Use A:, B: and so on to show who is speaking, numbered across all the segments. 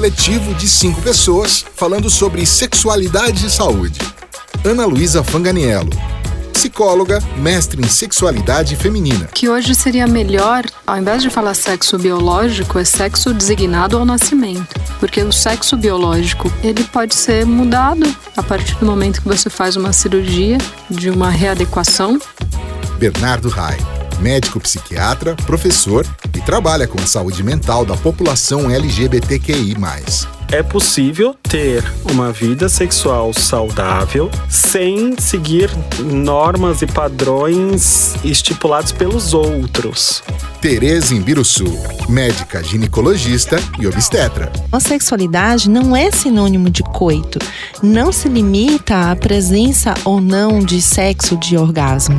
A: coletivo de cinco pessoas falando sobre sexualidade e saúde. Ana Luísa Fanganiello, psicóloga, mestre em sexualidade feminina.
B: Que hoje seria melhor, ao invés de falar sexo biológico, é sexo designado ao nascimento. Porque o sexo biológico, ele pode ser mudado a partir do momento que você faz uma cirurgia de uma readequação.
A: Bernardo Rai, médico psiquiatra, professor e trabalha com a saúde mental da população LGBTQI+
C: é possível ter uma vida sexual saudável sem seguir normas e padrões estipulados pelos outros.
A: Tereza Imbiruçu, médica ginecologista e obstetra.
D: A sexualidade não é sinônimo de coito. Não se limita à presença ou não de sexo de orgasmo.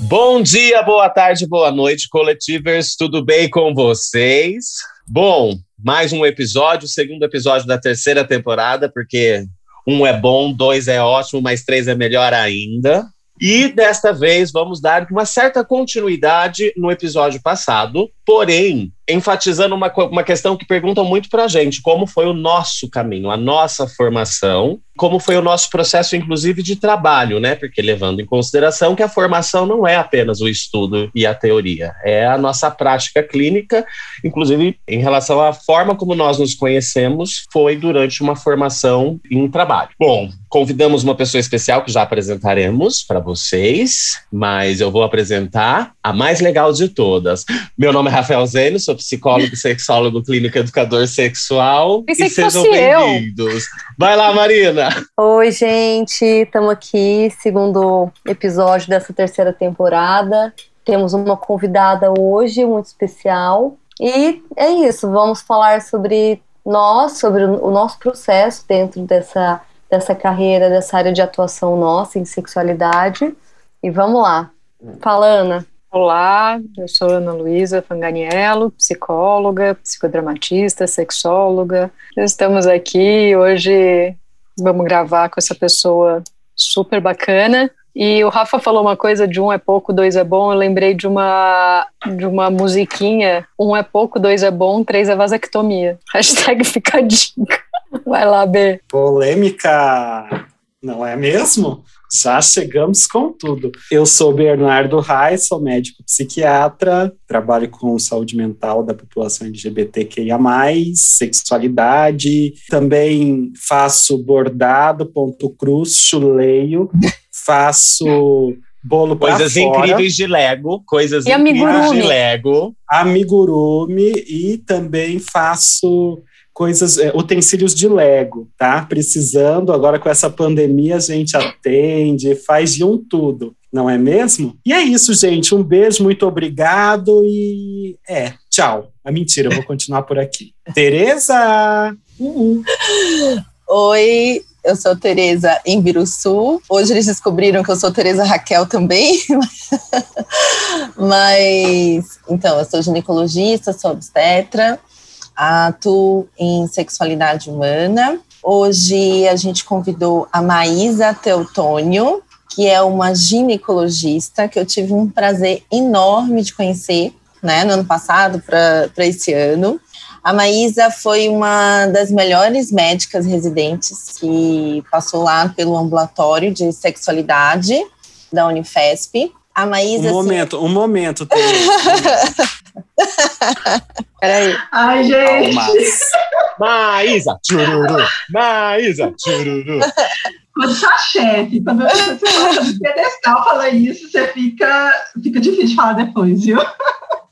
E: Bom dia, boa tarde, boa noite, coletivers, tudo bem com vocês? Bom, mais um episódio, segundo episódio da terceira temporada, porque um é bom, dois é ótimo, mas três é melhor ainda. E desta vez vamos dar uma certa continuidade no episódio passado, porém enfatizando uma, uma questão que perguntam muito para a gente: como foi o nosso caminho, a nossa formação, como foi o nosso processo, inclusive, de trabalho, né? Porque levando em consideração que a formação não é apenas o estudo e a teoria, é a nossa prática clínica, inclusive em relação à forma como nós nos conhecemos, foi durante uma formação em trabalho. Bom, convidamos uma pessoa especial que já apresentaremos para vocês, mas eu vou apresentar a mais legal de todas. Meu nome é Rafael Zênio, sou psicólogo, sexólogo, clínico, educador sexual.
F: Pensei e sejam bem-vindos.
E: Vai lá, Marina.
F: Oi, gente, estamos aqui, segundo episódio dessa terceira temporada. Temos uma convidada hoje muito especial. E é isso, vamos falar sobre nós, sobre o nosso processo dentro dessa, dessa carreira, dessa área de atuação nossa em sexualidade. E vamos lá. Fala, Ana.
B: Olá, eu sou Ana Luísa Fanganiello, psicóloga, psicodramatista, sexóloga. Estamos aqui hoje, vamos gravar com essa pessoa super bacana. E o Rafa falou uma coisa de um é pouco, dois é bom. Eu lembrei de uma de uma musiquinha, um é pouco, dois é bom, três é vasectomia. Hashtag fica a dica. Vai lá, B.
C: Polêmica, não é mesmo? Já chegamos com tudo. Eu sou Bernardo Reis, sou médico psiquiatra, trabalho com saúde mental da população LGBTQIA+, sexualidade, também faço bordado, ponto cruz, chuleio, faço bolo
E: Coisas incríveis de Lego, coisas
F: e
E: incríveis
F: amigurumi.
E: de Lego.
C: Amigurumi e também faço coisas, é, utensílios de Lego, tá? Precisando, agora com essa pandemia, a gente atende, faz de um tudo, não é mesmo? E é isso, gente. Um beijo, muito obrigado e é, tchau. A mentira, eu vou continuar por aqui. Tereza! Uhum.
D: Oi, eu sou Tereza Embiruçu. Hoje eles descobriram que eu sou Tereza Raquel também. Mas, então, eu sou ginecologista, sou obstetra atuo em sexualidade humana. Hoje a gente convidou a Maísa Teutônio, que é uma ginecologista que eu tive um prazer enorme de conhecer, né, no ano passado para esse ano. A Maísa foi uma das melhores médicas residentes que passou lá pelo ambulatório de sexualidade da Unifesp. A Maísa.
C: Um momento, um momento.
D: Peraí.
G: Ai, gente. Palmas.
E: Maísa, tchururu. Maísa, tchururu.
G: Quando sua chefe, quando você do pedestal fala isso, você fica, fica difícil de falar depois, viu?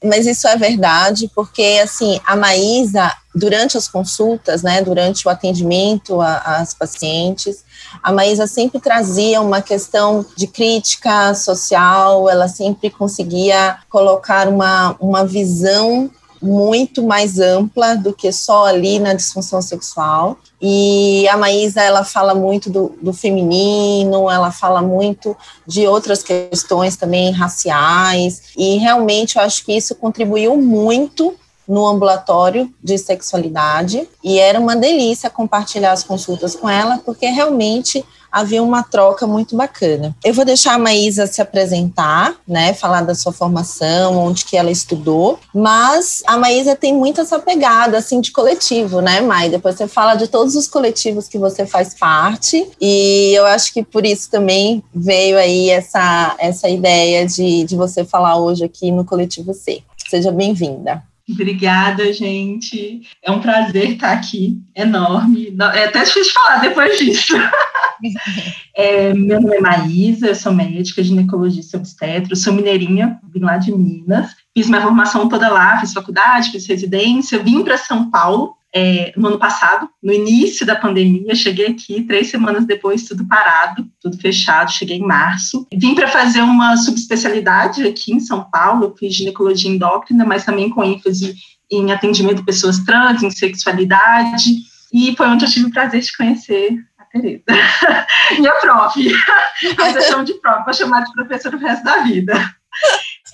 D: Mas isso é verdade, porque assim, a Maísa, durante as consultas, né, durante o atendimento às pacientes, a Maísa sempre trazia uma questão de crítica social, ela sempre conseguia colocar uma, uma visão muito mais ampla do que só ali na disfunção sexual. E a Maísa, ela fala muito do, do feminino, ela fala muito de outras questões também raciais, e realmente eu acho que isso contribuiu muito no ambulatório de sexualidade e era uma delícia compartilhar as consultas com ela, porque realmente havia uma troca muito bacana. Eu vou deixar a Maísa se apresentar, né, falar da sua formação, onde que ela estudou, mas a Maísa tem muito essa pegada, assim, de coletivo, né, Mai? Depois você fala de todos os coletivos que você faz parte, e eu acho que por isso também veio aí essa, essa ideia de, de você falar hoje aqui no Coletivo C. Seja bem-vinda.
G: Obrigada, gente. É um prazer estar aqui, enorme. É até difícil falar depois disso. É, meu nome é Maísa, eu sou médica, ginecologista obstetra, sou mineirinha, vim lá de Minas. Fiz minha formação toda lá, fiz faculdade, fiz residência, vim para São Paulo é, no ano passado, no início da pandemia, cheguei aqui, três semanas depois, tudo parado, tudo fechado, cheguei em março. Vim para fazer uma subespecialidade aqui em São Paulo, fiz ginecologia endócrina, mas também com ênfase em atendimento de pessoas trans, em sexualidade, e foi onde eu tive o prazer de conhecer Tereza. Minha prof, eu chamo de prof, vou chamar de professora o resto da vida.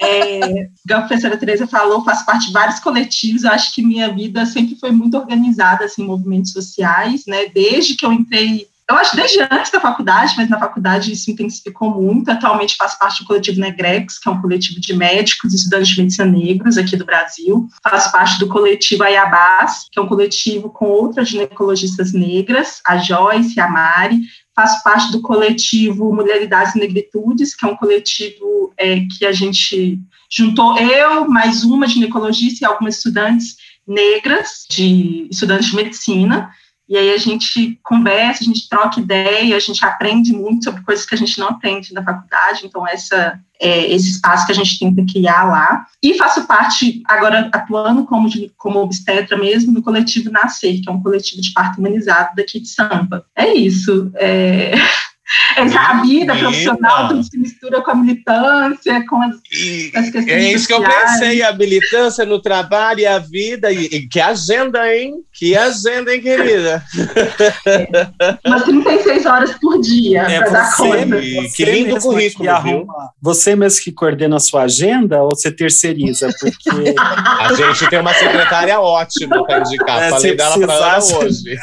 G: É, a professora Tereza falou, faço parte de vários coletivos, eu acho que minha vida sempre foi muito organizada, assim, em movimentos sociais, né, desde que eu entrei, eu acho desde antes da faculdade, mas na faculdade isso intensificou muito, atualmente faço parte do coletivo Negrex, que é um coletivo de médicos e estudantes de medicina negros aqui do Brasil, faço parte do coletivo Ayabás, que é um coletivo com outras ginecologistas negras, a Joyce e a Mari, faço parte do coletivo Mulheridades e Negritudes, que é um coletivo é, que a gente juntou eu, mais uma ginecologista e algumas estudantes negras, de estudantes de medicina, e aí a gente conversa, a gente troca ideia, a gente aprende muito sobre coisas que a gente não aprende na faculdade, então essa é, esse espaço que a gente tenta criar lá. E faço parte, agora atuando como, como obstetra mesmo, no coletivo Nascer, que é um coletivo de parto humanizado daqui de Sampa. É isso. É... Essa vida profissional tudo se mistura com a militância, com as,
E: e, as questões É isso sociais. que eu pensei, a militância no trabalho e a vida, e, e que agenda, hein? Que agenda, hein, querida?
G: É. Umas 36 horas por dia, é, para dar conta.
C: Que lindo currículo, viu? Você mesmo que coordena a sua agenda ou você terceiriza? Porque...
E: a gente tem uma secretária ótima para indicar, é, falei dela para ela hoje.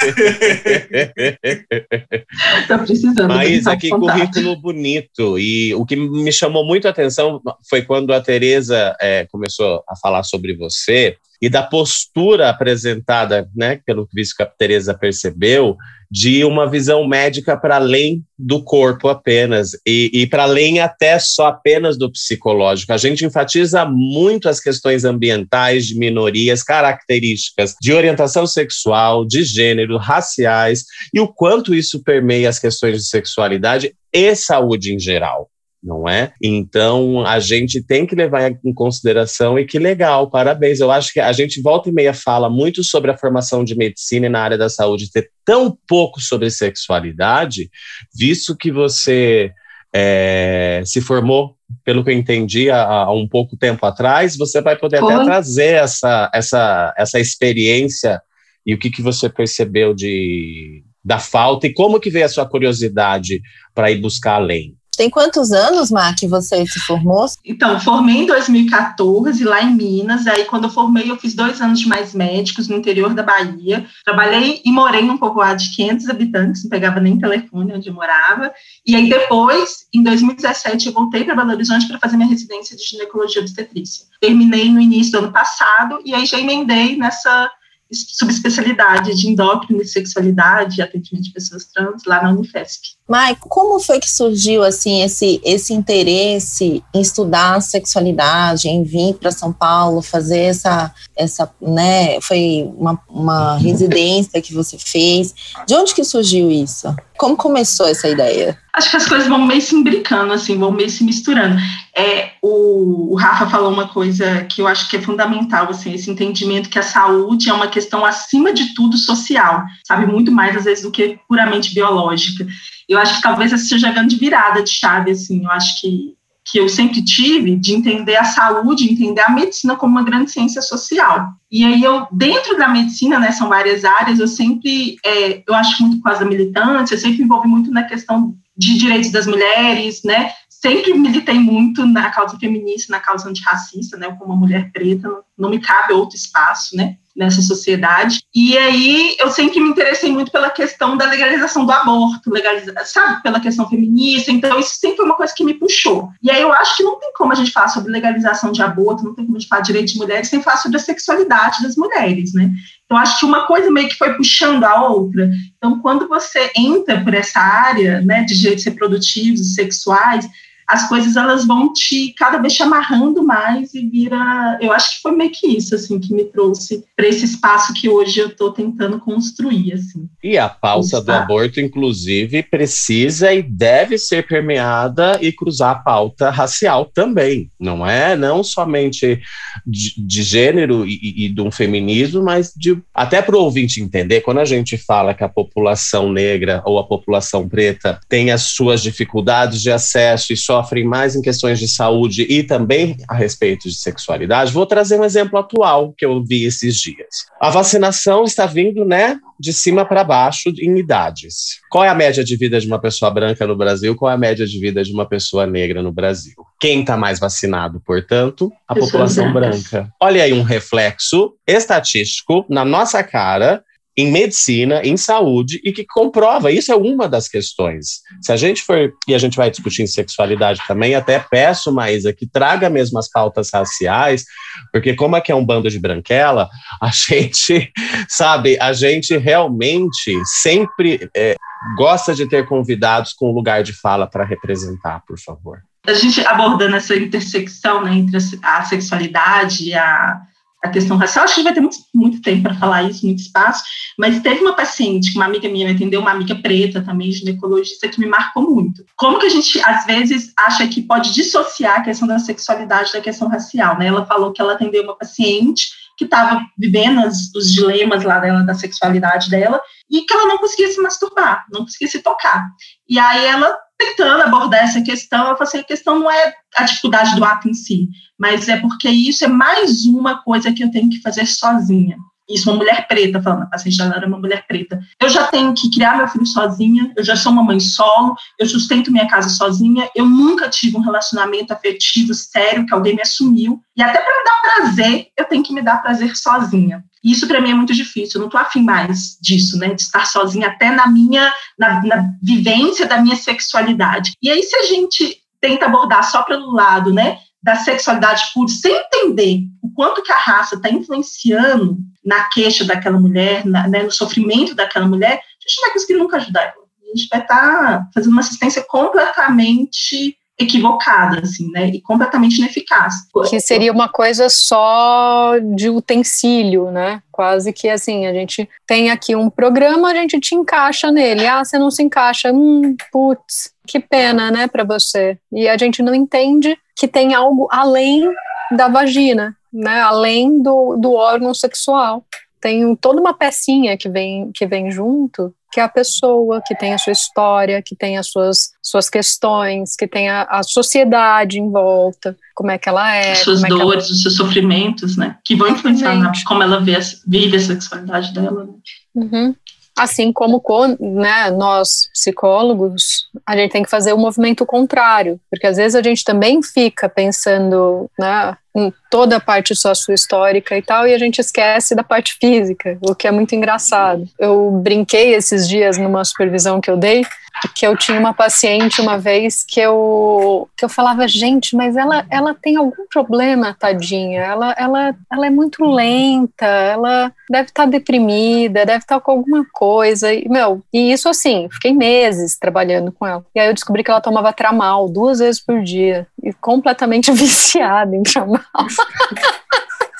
G: Estou precisando.
E: Mas Luísa, que currículo bonito. E o que me chamou muito a atenção foi quando a Tereza é, começou a falar sobre você e da postura apresentada, né, pelo que a Tereza percebeu, de uma visão médica para além do corpo apenas e, e para além até só apenas do psicológico. A gente enfatiza muito as questões ambientais de minorias, características de orientação sexual, de gênero, raciais e o quanto isso permeia as questões de sexualidade e saúde em geral não é? Então a gente tem que levar em consideração e que legal, parabéns. Eu acho que a gente volta e meia fala muito sobre a formação de medicina e na área da saúde ter tão pouco sobre sexualidade, visto que você é, se formou, pelo que eu entendi, há, há, um pouco tempo atrás, você vai poder Foi. até trazer essa, essa, essa experiência e o que, que você percebeu de, da falta e como que veio a sua curiosidade para ir buscar além.
D: Tem quantos anos, Mar, que você se formou?
G: Então, formei em 2014, lá em Minas. Aí, quando eu formei, eu fiz dois anos de mais médicos no interior da Bahia. Trabalhei e morei num povoado de 500 habitantes, não pegava nem telefone onde eu morava. E aí, depois, em 2017, eu voltei para Belo Horizonte para fazer minha residência de ginecologia obstetrícia. Terminei no início do ano passado e aí já emendei nessa subespecialidade de endócrino e sexualidade e atendimento de pessoas trans lá na Unifesp.
D: Mai, como foi que surgiu assim esse esse interesse em estudar sexualidade, em vir para São Paulo fazer essa essa, né, foi uma, uma residência que você fez. De onde que surgiu isso? Como começou essa ideia?
G: Acho que as coisas vão meio se imbricando, assim, vão meio se misturando. É, o, o Rafa falou uma coisa que eu acho que é fundamental, assim, esse entendimento que a saúde é uma questão acima de tudo social, sabe, muito mais às vezes do que puramente biológica. Eu acho que talvez essa seja a grande virada de chave, assim, eu acho que que eu sempre tive de entender a saúde, entender a medicina como uma grande ciência social. E aí eu, dentro da medicina, né, são várias áreas, eu sempre, é, eu acho muito com a militância, eu sempre envolvi muito na questão de direitos das mulheres, né, sempre militei muito na causa feminista, na causa antirracista, né, como uma mulher preta, não, me cabe outro espaço, né, nessa sociedade. E aí eu sempre me interessei muito pela questão da legalização do aborto, legaliza, sabe, pela questão feminista. Então isso sempre foi uma coisa que me puxou. E aí eu acho que não tem como a gente falar sobre legalização de aborto, não tem como a gente falar de direitos de mulheres sem falar sobre a sexualidade das mulheres, né? Então acho que uma coisa meio que foi puxando a outra. Então quando você entra por essa área, né, de direitos reprodutivos e sexuais, as coisas elas vão te cada vez te amarrando mais e vira. Eu acho que foi meio que isso assim que me trouxe para esse espaço que hoje eu estou tentando construir assim.
E: E a pauta do aborto, inclusive, precisa e deve ser permeada e cruzar a pauta racial também, não é? Não somente de, de gênero e, e de um feminismo, mas de até para o ouvinte entender quando a gente fala que a população negra ou a população preta tem as suas dificuldades de acesso e só sofrem mais em questões de saúde e também a respeito de sexualidade, vou trazer um exemplo atual que eu vi esses dias. A vacinação está vindo, né, de cima para baixo em idades. Qual é a média de vida de uma pessoa branca no Brasil? Qual é a média de vida de uma pessoa negra no Brasil? Quem está mais vacinado, portanto? A população branca. Olha aí um reflexo estatístico na nossa cara em medicina, em saúde, e que comprova, isso é uma das questões. Se a gente for, e a gente vai discutir em sexualidade também, até peço, Maísa, que traga mesmo as pautas raciais, porque como aqui é um bando de branquela, a gente, sabe, a gente realmente sempre é, gosta de ter convidados com lugar de fala para representar, por favor.
G: A gente abordando essa intersecção né, entre a sexualidade e a a questão racial. Acho que vai ter muito, muito tempo para falar isso, muito espaço, mas teve uma paciente, uma amiga minha, entendeu? Uma amiga preta também, ginecologista, que me marcou muito. Como que a gente, às vezes, acha que pode dissociar a questão da sexualidade da questão racial, né? Ela falou que ela atendeu uma paciente que estava vivendo as, os dilemas lá dela, da sexualidade dela, e que ela não conseguia se masturbar, não conseguia se tocar. E aí ela tentando abordar essa questão, eu falei assim, a questão não é a dificuldade do ato em si, mas é porque isso é mais uma coisa que eu tenho que fazer sozinha. Isso, uma mulher preta, falando, a paciente dela era uma mulher preta. Eu já tenho que criar meu filho sozinha, eu já sou uma mãe solo, eu sustento minha casa sozinha, eu nunca tive um relacionamento afetivo sério que alguém me assumiu. E até para me dar prazer, eu tenho que me dar prazer sozinha. Isso para mim é muito difícil, eu não estou afim mais disso, né? De estar sozinha até na minha, na, na vivência da minha sexualidade. E aí, se a gente tenta abordar só pelo lado, né? Da sexualidade pura, sem entender o quanto que a raça está influenciando na queixa daquela mulher, na, né, no sofrimento daquela mulher, a gente não vai conseguir nunca ajudar ela. A gente vai estar tá fazendo uma assistência completamente equivocada, assim, né, e completamente ineficaz.
B: Que seria uma coisa só de utensílio, né, quase que assim, a gente tem aqui um programa, a gente te encaixa nele, ah, você não se encaixa, hum, putz, que pena, né, para você, e a gente não entende que tem algo além da vagina, né, além do, do órgão sexual. Tem toda uma pecinha que vem, que vem junto que é a pessoa, que tem a sua história, que tem as suas, suas questões, que tem a, a sociedade em volta, como é que ela é.
G: As suas
B: é
G: dores,
B: ela...
G: os seus sofrimentos, né? Que vão influenciar na, como ela vê, vive a sexualidade dela. Né?
B: Uhum. Assim como né, nós, psicólogos, a gente tem que fazer o movimento contrário, porque às vezes a gente também fica pensando né, em toda a parte sócio histórica e tal, e a gente esquece da parte física, o que é muito engraçado. Eu brinquei esses dias numa supervisão que eu dei, que eu tinha uma paciente uma vez que eu, que eu falava, gente, mas ela, ela tem algum problema, tadinha, ela, ela, ela é muito lenta, ela deve estar tá deprimida, deve estar tá com alguma coisa, e, meu, e isso assim, fiquei meses trabalhando com ela, e aí eu descobri que ela tomava tramal duas vezes por dia, e completamente viciada em tramal.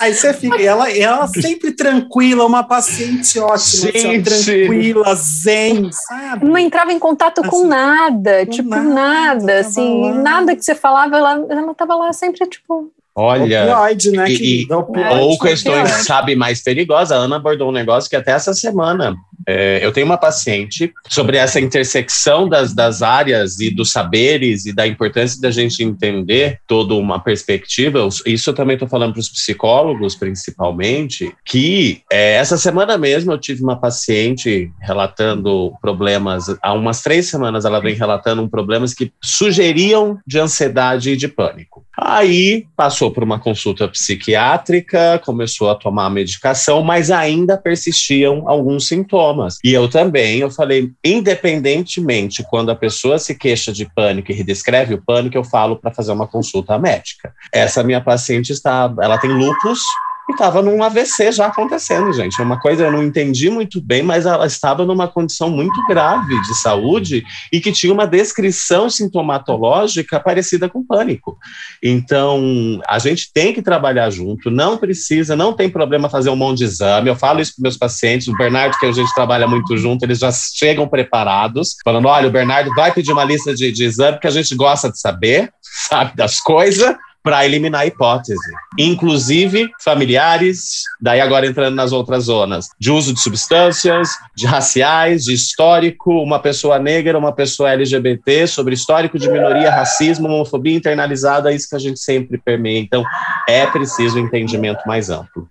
C: Aí você fica, ela, ela sempre tranquila, uma paciente ótima, assim, tranquila, zen, sabe?
B: Não entrava em contato assim, com nada, com tipo, nada, nada assim, lá. nada que você falava, ela, ela tava lá sempre, tipo,
E: Olha,
C: opioide, né?
E: e-
C: opioide.
E: ou questões, sabe, mais perigosas. A Ana abordou um negócio que até essa semana é, eu tenho uma paciente sobre essa intersecção das, das áreas e dos saberes e da importância da gente entender toda uma perspectiva. Isso eu também estou falando para os psicólogos, principalmente, que é, essa semana mesmo eu tive uma paciente relatando problemas. Há umas três semanas ela vem relatando um problemas que sugeriam de ansiedade e de pânico. Aí passou por uma consulta psiquiátrica, começou a tomar medicação, mas ainda persistiam alguns sintomas. E eu também, eu falei, independentemente quando a pessoa se queixa de pânico e descreve o pânico, eu falo para fazer uma consulta médica. Essa minha paciente está, ela tem lupus e estava num AVC já acontecendo, gente. É uma coisa eu não entendi muito bem, mas ela estava numa condição muito grave de saúde e que tinha uma descrição sintomatológica parecida com pânico. Então, a gente tem que trabalhar junto, não precisa, não tem problema fazer um monte de exame. Eu falo isso para meus pacientes, o Bernardo, que a gente trabalha muito junto, eles já chegam preparados, falando: olha, o Bernardo vai pedir uma lista de, de exame que a gente gosta de saber, sabe, das coisas para eliminar a hipótese. Inclusive familiares, daí agora entrando nas outras zonas, de uso de substâncias, de raciais, de histórico, uma pessoa negra, uma pessoa LGBT, sobre histórico de minoria, racismo, homofobia internalizada, isso que a gente sempre permeia. Então, é preciso um entendimento mais amplo.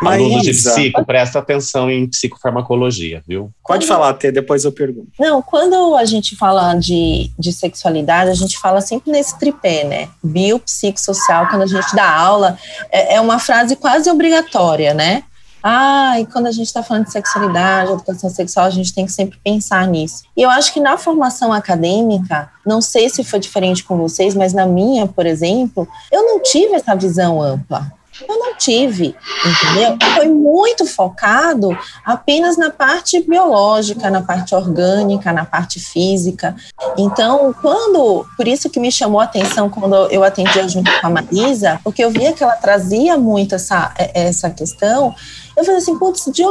E: Alunos de psico, presta atenção em psicofarmacologia, viu?
C: Pode falar, Tê, depois eu pergunto.
D: Não, quando a gente fala de, de sexualidade, a gente fala sempre nesse tripé, né? Biopsicossocial, quando a gente dá aula, é, é uma frase quase obrigatória, né? Ah, e quando a gente está falando de sexualidade, educação sexual, a gente tem que sempre pensar nisso. E eu acho que na formação acadêmica, não sei se foi diferente com vocês, mas na minha, por exemplo, eu não tive essa visão ampla. Eu não tive, entendeu? Foi muito focado apenas na parte biológica, na parte orgânica, na parte física. Então, quando, por isso que me chamou a atenção quando eu atendia junto com a Marisa, porque eu via que ela trazia muito essa, essa questão. Eu falei assim, putz, de,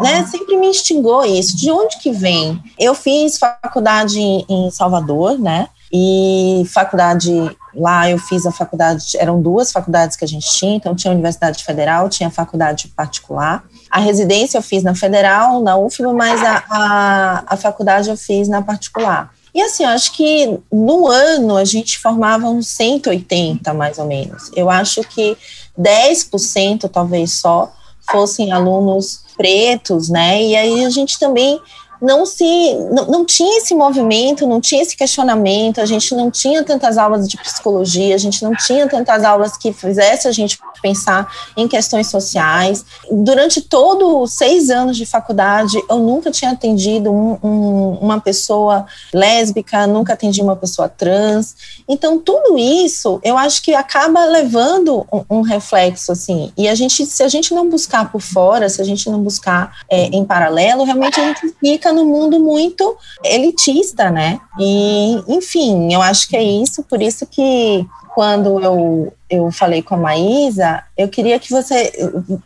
D: né, sempre me instigou isso. De onde que vem? Eu fiz faculdade em, em Salvador, né? E faculdade lá eu fiz a faculdade, eram duas faculdades que a gente tinha, então tinha a Universidade Federal, tinha a faculdade particular. A residência eu fiz na Federal, na UFBA, mas a, a, a faculdade eu fiz na particular. E assim, eu acho que no ano a gente formava uns 180, mais ou menos. Eu acho que 10% talvez só fossem alunos pretos, né? E aí a gente também não se não, não tinha esse movimento, não tinha esse questionamento, a gente não tinha tantas aulas de psicologia, a gente não tinha tantas aulas que fizesse a gente pensar em questões sociais. Durante todos seis anos de faculdade, eu nunca tinha atendido um, um, uma pessoa lésbica, nunca atendi uma pessoa trans. Então, tudo isso, eu acho que acaba levando um, um reflexo, assim. E a gente, se a gente não buscar por fora, se a gente não buscar é, em paralelo, realmente a gente fica num mundo muito elitista, né? E, enfim, eu acho que é isso, por isso que quando eu, eu falei com a Maísa, eu queria que você.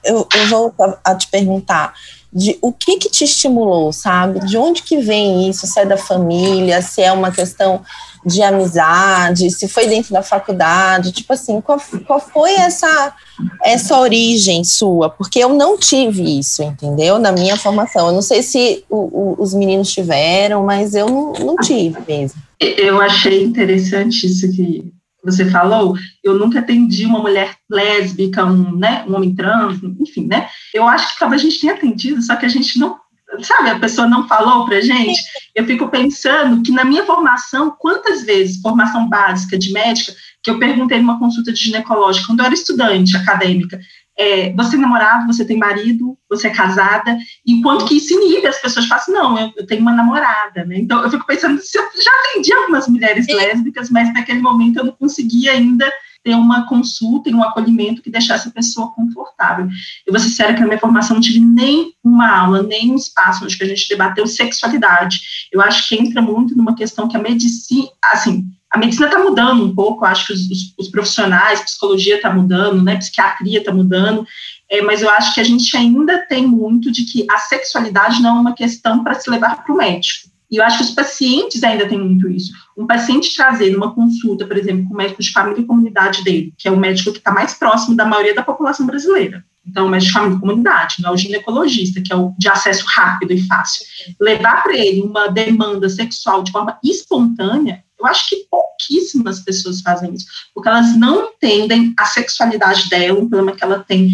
D: Eu, eu vou a, a te perguntar de o que que te estimulou, sabe? De onde que vem isso? Se é da família, se é uma questão de amizade, se foi dentro da faculdade, tipo assim, qual, qual foi essa essa origem sua? Porque eu não tive isso, entendeu? Na minha formação. Eu não sei se o, o, os meninos tiveram, mas eu não, não tive mesmo.
G: Eu achei interessante isso que você falou. Eu nunca atendi uma mulher lésbica, um, né, um homem trans, enfim, né? Eu acho que talvez a gente tenha atendido, só que a gente não sabe, a pessoa não falou pra gente, eu fico pensando que na minha formação, quantas vezes, formação básica de médica, que eu perguntei numa consulta de ginecológica, quando eu era estudante acadêmica, é, você é namorado, você tem marido, você é casada, e quanto que isso inibe as pessoas falam assim, não, eu, eu tenho uma namorada, né? Então eu fico pensando, se eu já atendi algumas mulheres lésbicas, mas naquele momento eu não conseguia ainda ter uma consulta e um acolhimento que deixasse a pessoa confortável. Eu vou ser sincera que na minha formação não tive nem uma aula, nem um espaço onde a gente debateu sexualidade. Eu acho que entra muito numa questão que a medicina, assim, a medicina está mudando um pouco, acho que os, os, os profissionais, psicologia está mudando, né, psiquiatria está mudando, é, mas eu acho que a gente ainda tem muito de que a sexualidade não é uma questão para se levar para o médico. E eu acho que os pacientes ainda têm muito isso. Um paciente trazer numa consulta, por exemplo, com o médico de família e comunidade dele, que é o médico que está mais próximo da maioria da população brasileira. Então, o médico de família e comunidade, não é o ginecologista, que é o de acesso rápido e fácil. Levar para ele uma demanda sexual de forma espontânea, eu acho que pouquíssimas pessoas fazem isso, porque elas não entendem a sexualidade dela, um problema que ela tem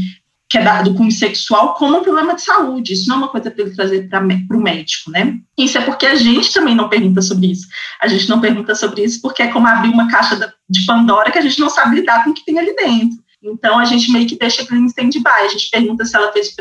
G: que é do cunho sexual como um problema de saúde. Isso não é uma coisa para ele trazer para o médico, né? Isso é porque a gente também não pergunta sobre isso. A gente não pergunta sobre isso porque é como abrir uma caixa de Pandora que a gente não sabe lidar com o que tem ali dentro. Então, a gente meio que deixa em stand-by. A gente pergunta se ela fez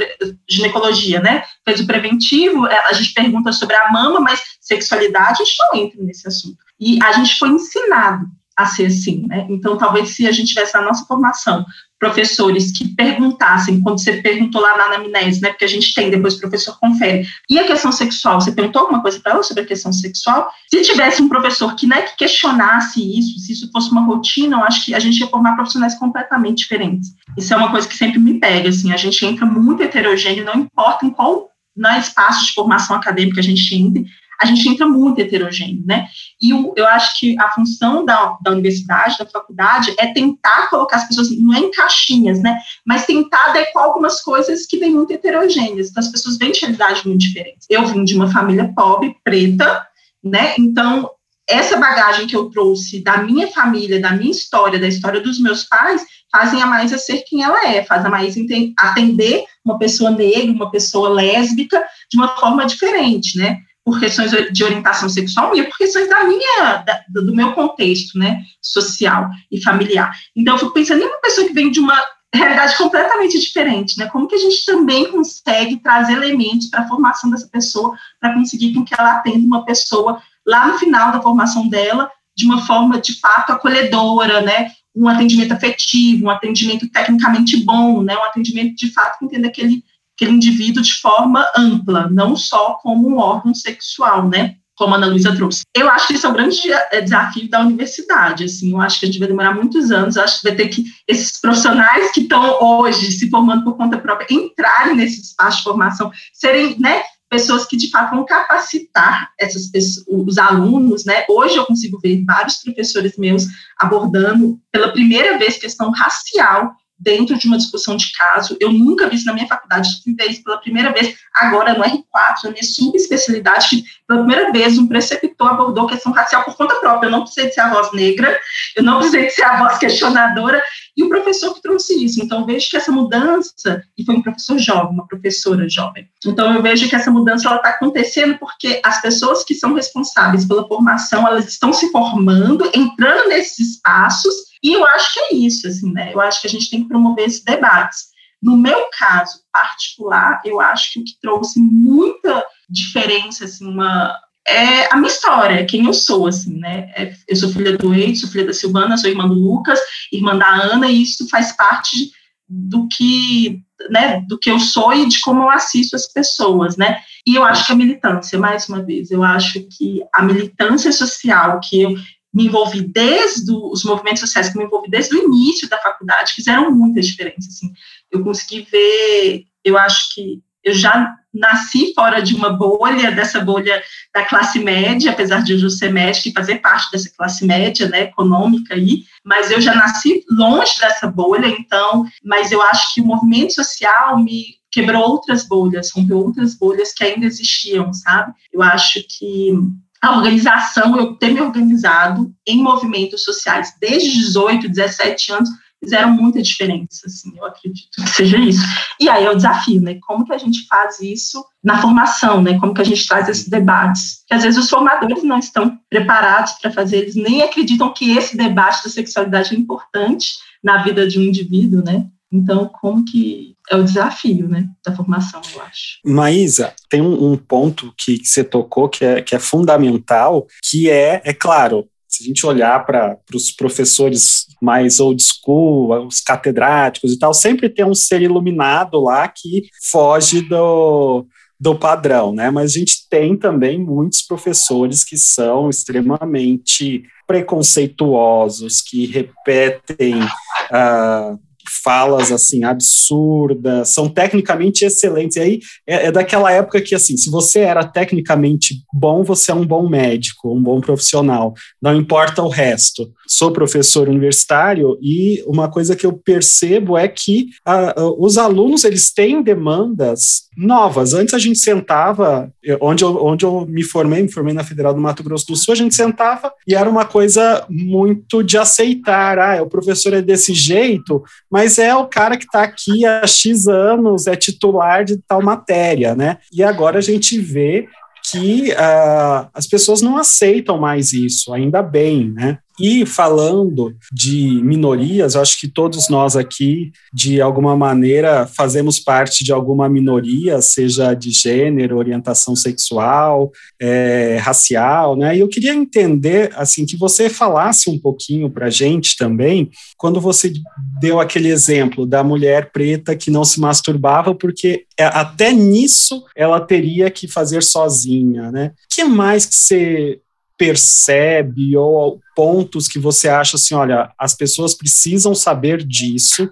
G: ginecologia, né? Fez o preventivo, é, a gente pergunta sobre a mama, mas sexualidade, a gente não entra nesse assunto. E a gente foi ensinado a ser assim, né? Então, talvez se a gente tivesse na nossa formação professores que perguntassem, quando você perguntou lá na anamnese, né, porque a gente tem, depois o professor confere, e a questão sexual, você perguntou alguma coisa para ela sobre a questão sexual? Se tivesse um professor que, né, que questionasse isso, se isso fosse uma rotina, eu acho que a gente ia formar profissionais completamente diferentes. Isso é uma coisa que sempre me pega, assim, a gente entra muito heterogêneo, não importa em qual na espaço de formação acadêmica a gente entre, a gente entra muito heterogêneo, né? E o, eu acho que a função da, da universidade, da faculdade, é tentar colocar as pessoas, não é em caixinhas, né? Mas tentar adequar algumas coisas que vêm muito heterogêneas. Então, as pessoas vêm de realidades muito diferentes. Eu vim de uma família pobre, preta, né? Então, essa bagagem que eu trouxe da minha família, da minha história, da história dos meus pais, fazem a Maísa ser quem ela é, faz a Maísa atender uma pessoa negra, uma pessoa lésbica, de uma forma diferente, né? Por questões de orientação sexual minha, por questões da minha, da, do meu contexto, né, social e familiar. Então, eu fico pensando em uma pessoa que vem de uma realidade completamente diferente, né, como que a gente também consegue trazer elementos para a formação dessa pessoa, para conseguir com que ela atenda uma pessoa lá no final da formação dela, de uma forma, de fato, acolhedora, né, um atendimento afetivo, um atendimento tecnicamente bom, né, um atendimento, de fato, que entenda aquele aquele indivíduo de forma ampla, não só como um órgão sexual, né? Como a Ana Luísa trouxe. Eu acho que esse é o grande eh, desafio da universidade, assim, eu acho que a gente vai demorar muitos anos, eu acho que vai ter que esses profissionais que estão hoje se formando por conta própria entrarem nesse espaço de formação, serem, né, pessoas que de fato vão capacitar essas pessoas, os alunos, né? Hoje eu consigo ver vários professores meus abordando pela primeira vez questão racial dentro de uma discussão de caso. Eu nunca vi isso na minha faculdade, fui pela primeira vez agora no R4, na minha subespecialidade, pela primeira vez um preceptor abordou questão racial por conta própria. Eu não precisei ser a voz negra, eu não precisei ser a voz questionadora, e o professor que trouxe isso. Então, vejo que essa mudança, e foi um professor jovem, uma professora jovem, então eu vejo que essa mudança está acontecendo porque as pessoas que são responsáveis pela formação, elas estão se formando, entrando nesses espaços, e eu acho que é isso, assim, né? Eu acho que a gente tem que promover esses debates. No meu caso particular, eu acho que o que trouxe muita diferença, assim, uma é a minha história, quem eu sou, assim, né? É, eu sou filha do Eide, sou filha da Silvana, sou irmã do Lucas, irmã da Ana, e isso faz parte do que, né, do que eu sou e de como eu assisto as pessoas, né? E eu acho que a militância, mais uma vez, eu acho que a militância social que eu me envolvi desde os movimentos sociais que me envolvi desde o início da faculdade fizeram muita diferença assim. Eu consegui ver eu acho que eu já nasci fora de uma bolha dessa bolha da classe média apesar de eu ser médica e fazer parte dessa classe média né econômica aí mas eu já nasci longe dessa bolha então mas eu acho que o movimento social me quebrou outras bolhas rompeu outras bolhas que ainda existiam sabe? Eu acho que a organização, eu ter me organizado em movimentos sociais desde 18, 17 anos, fizeram muita diferença, assim, eu acredito que seja isso. E aí é o desafio, né, como que a gente faz isso na formação, né, como que a gente traz esses debates, que às vezes os formadores não estão preparados para fazer, eles nem acreditam que esse debate da sexualidade é importante na vida de um indivíduo, né, então, como que é o desafio, né, da formação, eu acho.
C: Maísa, tem um, um ponto que, que, você tocou que é, que é fundamental, que é, é claro, se a gente olhar para os professores mais old school, os catedráticos e tal, sempre tem um ser iluminado lá que foge do, do padrão, né? Mas a gente tem também muitos professores que são extremamente preconceituosos, que repetem uh, falas assim absurdas, são tecnicamente excelentes. E aí é, é, daquela época que assim, se você era tecnicamente bom, você é um bom médico, um bom profissional. Não importa o resto. Sou professor universitário e uma coisa que eu percebo é que a, a, os alunos eles têm demandas novas. Antes a gente sentava, onde eu, onde eu me formei, me formei na Federal do Mato Grosso do Sul, a gente sentava e era uma coisa muito de aceitar. Ah, o professor é desse jeito, mas é o cara que está aqui há X anos, é titular de tal matéria, né? E agora a gente vê que uh, as pessoas não aceitam mais isso, ainda bem, né? E falando de minorias, eu acho que todos nós aqui, de alguma maneira, fazemos parte de alguma minoria, seja de gênero, orientação sexual, é, racial, né? E eu queria entender, assim, que você falasse um pouquinho para a gente também, quando você deu aquele exemplo da mulher preta que não se masturbava, porque é, até nisso ela teria que fazer sozinha, né? O que mais que você percebe ou pontos que você acha assim, olha, as pessoas precisam saber disso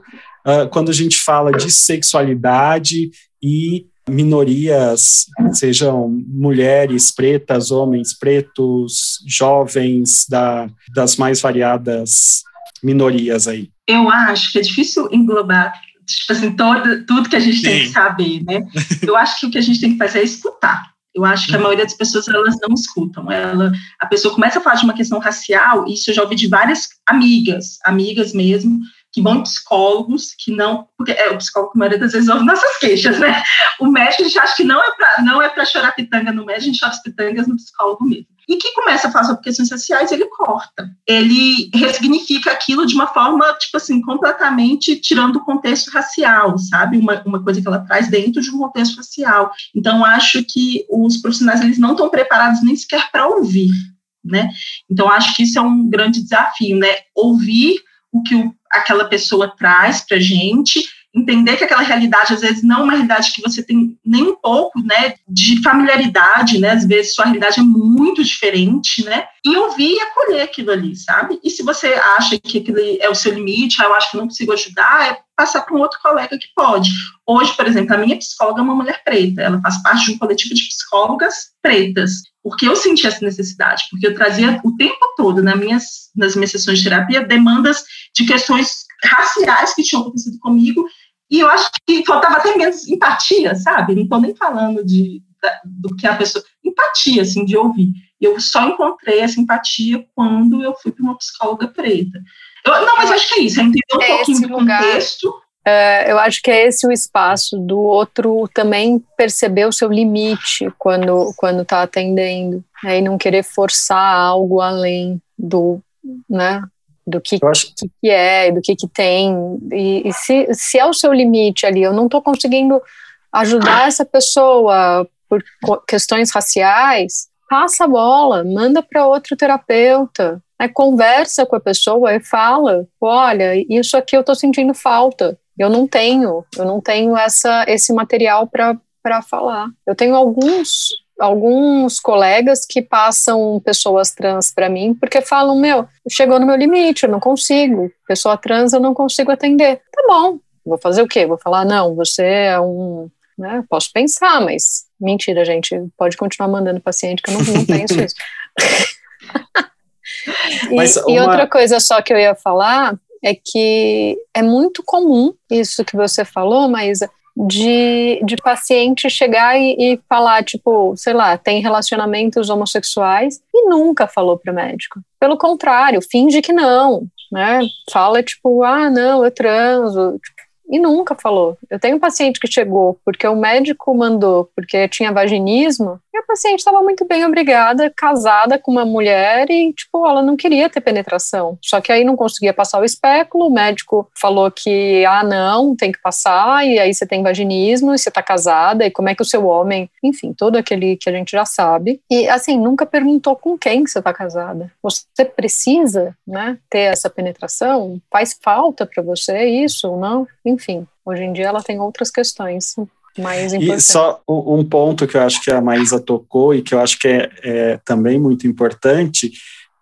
C: uh, quando a gente fala de sexualidade e minorias, sejam mulheres pretas, homens pretos, jovens da, das mais variadas minorias aí?
G: Eu acho que é difícil englobar tipo assim, todo, tudo que a gente Sim. tem que saber, né? Eu acho que o que a gente tem que fazer é escutar. Eu acho que a uhum. maioria das pessoas elas não escutam. Ela, a pessoa começa a falar de uma questão racial, e isso eu já ouvi de várias amigas, amigas mesmo, que vão psicólogos, que não, porque é, o psicólogo, a maioria das vezes, ouve nossas queixas, né? O médico, a gente acha que não é para não é chorar pitanga no médico, a gente chora as pitangas no psicólogo mesmo. E que começa a sobre questões raciais, ele corta. Ele ressignifica aquilo de uma forma, tipo assim, completamente tirando o contexto racial, sabe? Uma, uma coisa que ela traz dentro de um contexto racial. Então, acho que os profissionais, eles não estão preparados nem sequer para ouvir, né? Então, acho que isso é um grande desafio, né? Ouvir o que o, aquela pessoa traz para gente entender que aquela realidade às vezes não é uma realidade que você tem nem um pouco, né, de familiaridade, né, às vezes sua realidade é muito diferente, né, e ouvir e acolher aquilo ali, sabe? E se você acha que aquilo é o seu limite, ah, eu acho que não consigo ajudar, é passar para um outro colega que pode. Hoje, por exemplo, a minha psicóloga é uma mulher preta, ela faz parte de um coletivo de psicólogas pretas, porque eu senti essa necessidade, porque eu trazia o tempo todo nas minhas, nas minhas sessões de terapia demandas de questões raciais que tinham acontecido comigo, e eu acho que faltava até menos empatia, sabe? Não estou nem falando de, da, do que a pessoa. Empatia, assim, de ouvir. Eu só encontrei essa empatia quando eu fui para uma psicóloga preta. Eu, não, mas eu acho que é isso, é entender um é pouquinho do lugar, contexto.
B: É, eu acho que é esse o espaço do outro também perceber o seu limite quando quando está atendendo, né, e não querer forçar algo além do, né, do que, acho... que, que, é, do que, que tem. E, e, se, se é o seu limite ali, eu não estou conseguindo ajudar essa pessoa por questões raciais, passa a bola, manda para outro terapeuta, né, conversa com a pessoa e fala, olha, isso aqui eu estou sentindo falta, eu não tenho, eu não tenho essa, esse material para falar. Eu tenho alguns alguns colegas que passam pessoas trans para mim porque falam: Meu, chegou no meu limite, eu não consigo. Pessoa trans eu não consigo atender. Tá bom, vou fazer o quê? Vou falar: Não, você é um. Né, posso pensar, mas mentira, gente. Pode continuar mandando paciente que eu não, não penso isso. e, uma... e outra coisa só que eu ia falar é que é muito comum isso que você falou, Maísa, de, de paciente chegar e, e, falar, tipo, sei lá, tem relacionamentos homossexuais e nunca falou para o médico. Pelo contrário, finge que não, né? Fala, tipo, ah, não, eu transo. E nunca falou. Eu tenho um paciente que chegou porque o médico mandou, porque tinha vaginismo, a paciente estava muito bem obrigada, casada com uma mulher e, tipo, ela não queria ter penetração. Só que aí não conseguia passar o espéculo, o médico falou que, ah, não, tem que passar, e aí você tem vaginismo, e você tá casada, e como é que o seu homem, enfim, todo aquele que a gente já sabe. E, assim, nunca perguntou com quem você tá casada. Você precisa, né, ter essa penetração? Faz falta para você isso ou não? Enfim, hoje em dia ela tem outras questões mais
C: importante. E só um ponto que eu acho que a Maísa tocou e que eu acho que é, é também muito importante,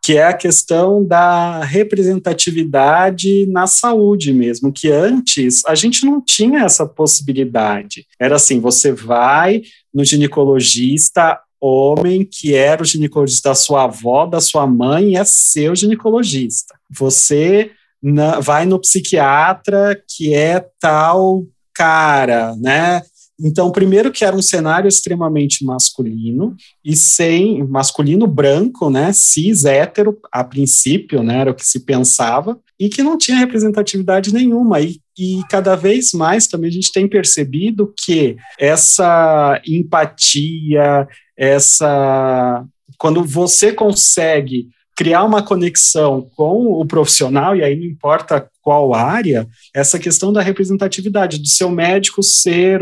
C: que é a questão da representatividade na saúde mesmo, que antes a gente não tinha essa possibilidade. Era assim, você vai no ginecologista homem que era o ginecologista da sua avó, da sua mãe, é seu ginecologista. Você na, vai no psiquiatra que é tal cara, né? Então, primeiro que era um cenário extremamente masculino e sem masculino branco, né, cis hétero a princípio, né, era o que se pensava e que não tinha representatividade nenhuma. E, e cada vez mais também a gente tem percebido que essa empatia, essa quando você consegue criar uma conexão com o profissional, e aí não importa qual área, essa questão da representatividade, do seu médico ser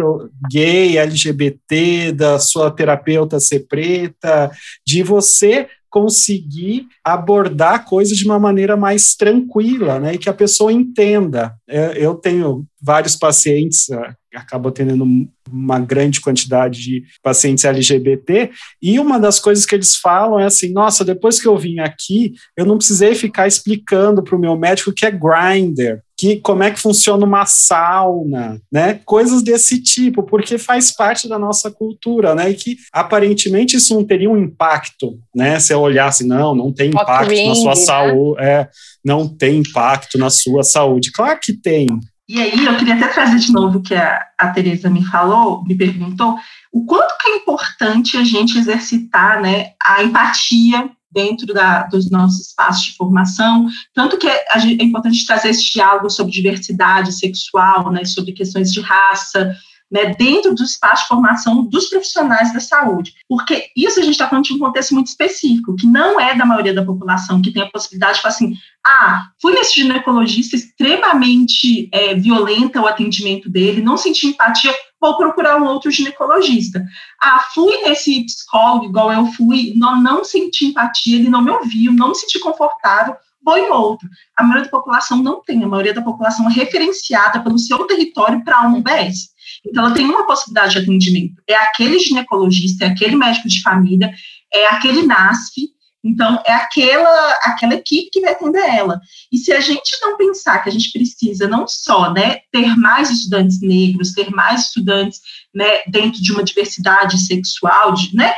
C: gay, LGBT, da sua terapeuta ser preta, de você conseguir abordar coisas de uma maneira mais tranquila, né, e que a pessoa entenda. É, eu tenho vários pacientes, é, acabo tendo uma grande quantidade de pacientes LGBT, e uma das coisas que eles falam é assim: nossa, depois que eu vim aqui, eu não precisei ficar explicando para o meu médico que é grinder, que como é que funciona uma sauna, né? Coisas desse tipo, porque faz parte da nossa cultura, né? E que aparentemente isso não teria um impacto, né? Se eu olhasse, não, não tem impacto na sua né? saúde, é, não tem impacto na sua saúde. Claro que tem.
G: E aí eu queria até trazer de novo o que a, a Tereza me falou, me perguntou, o quanto que é importante a gente exercitar, né, a empatia dentro da, dos nossos espaços de formação, tanto que é, é importante trazer esse diálogo sobre diversidade sexual, né, sobre questões de raça, né, dentro do espaço de formação dos profissionais da saúde. Porque isso a gente está falando de um contexto muito específico, que não é da maioria da população que tem a possibilidade de falar assim: ah, fui nesse ginecologista extremamente é, violenta o atendimento dele, não senti empatia, vou procurar um outro ginecologista. Ah, fui nesse psicólogo igual eu fui, não, não senti empatia, ele não me ouviu, não me senti confortável, vou em outro. A maioria da população não tem, a maioria da população é referenciada pelo seu território para um UBS. Então, ela tem uma possibilidade de atendimento. É aquele ginecologista, é aquele médico de família, é aquele NASF, então, é aquela, aquela equipe que vai atender ela. E se a gente não pensar que a gente precisa não só né, ter mais estudantes negros, ter mais estudantes né, dentro de uma diversidade sexual, de, né,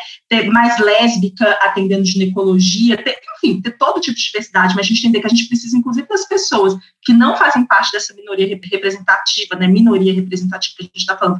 G: mais lésbica atendendo ginecologia, ter, enfim, ter todo tipo de diversidade, mas a gente entender que a gente precisa, inclusive, das pessoas que não fazem parte dessa minoria representativa, né, minoria representativa que a gente está falando,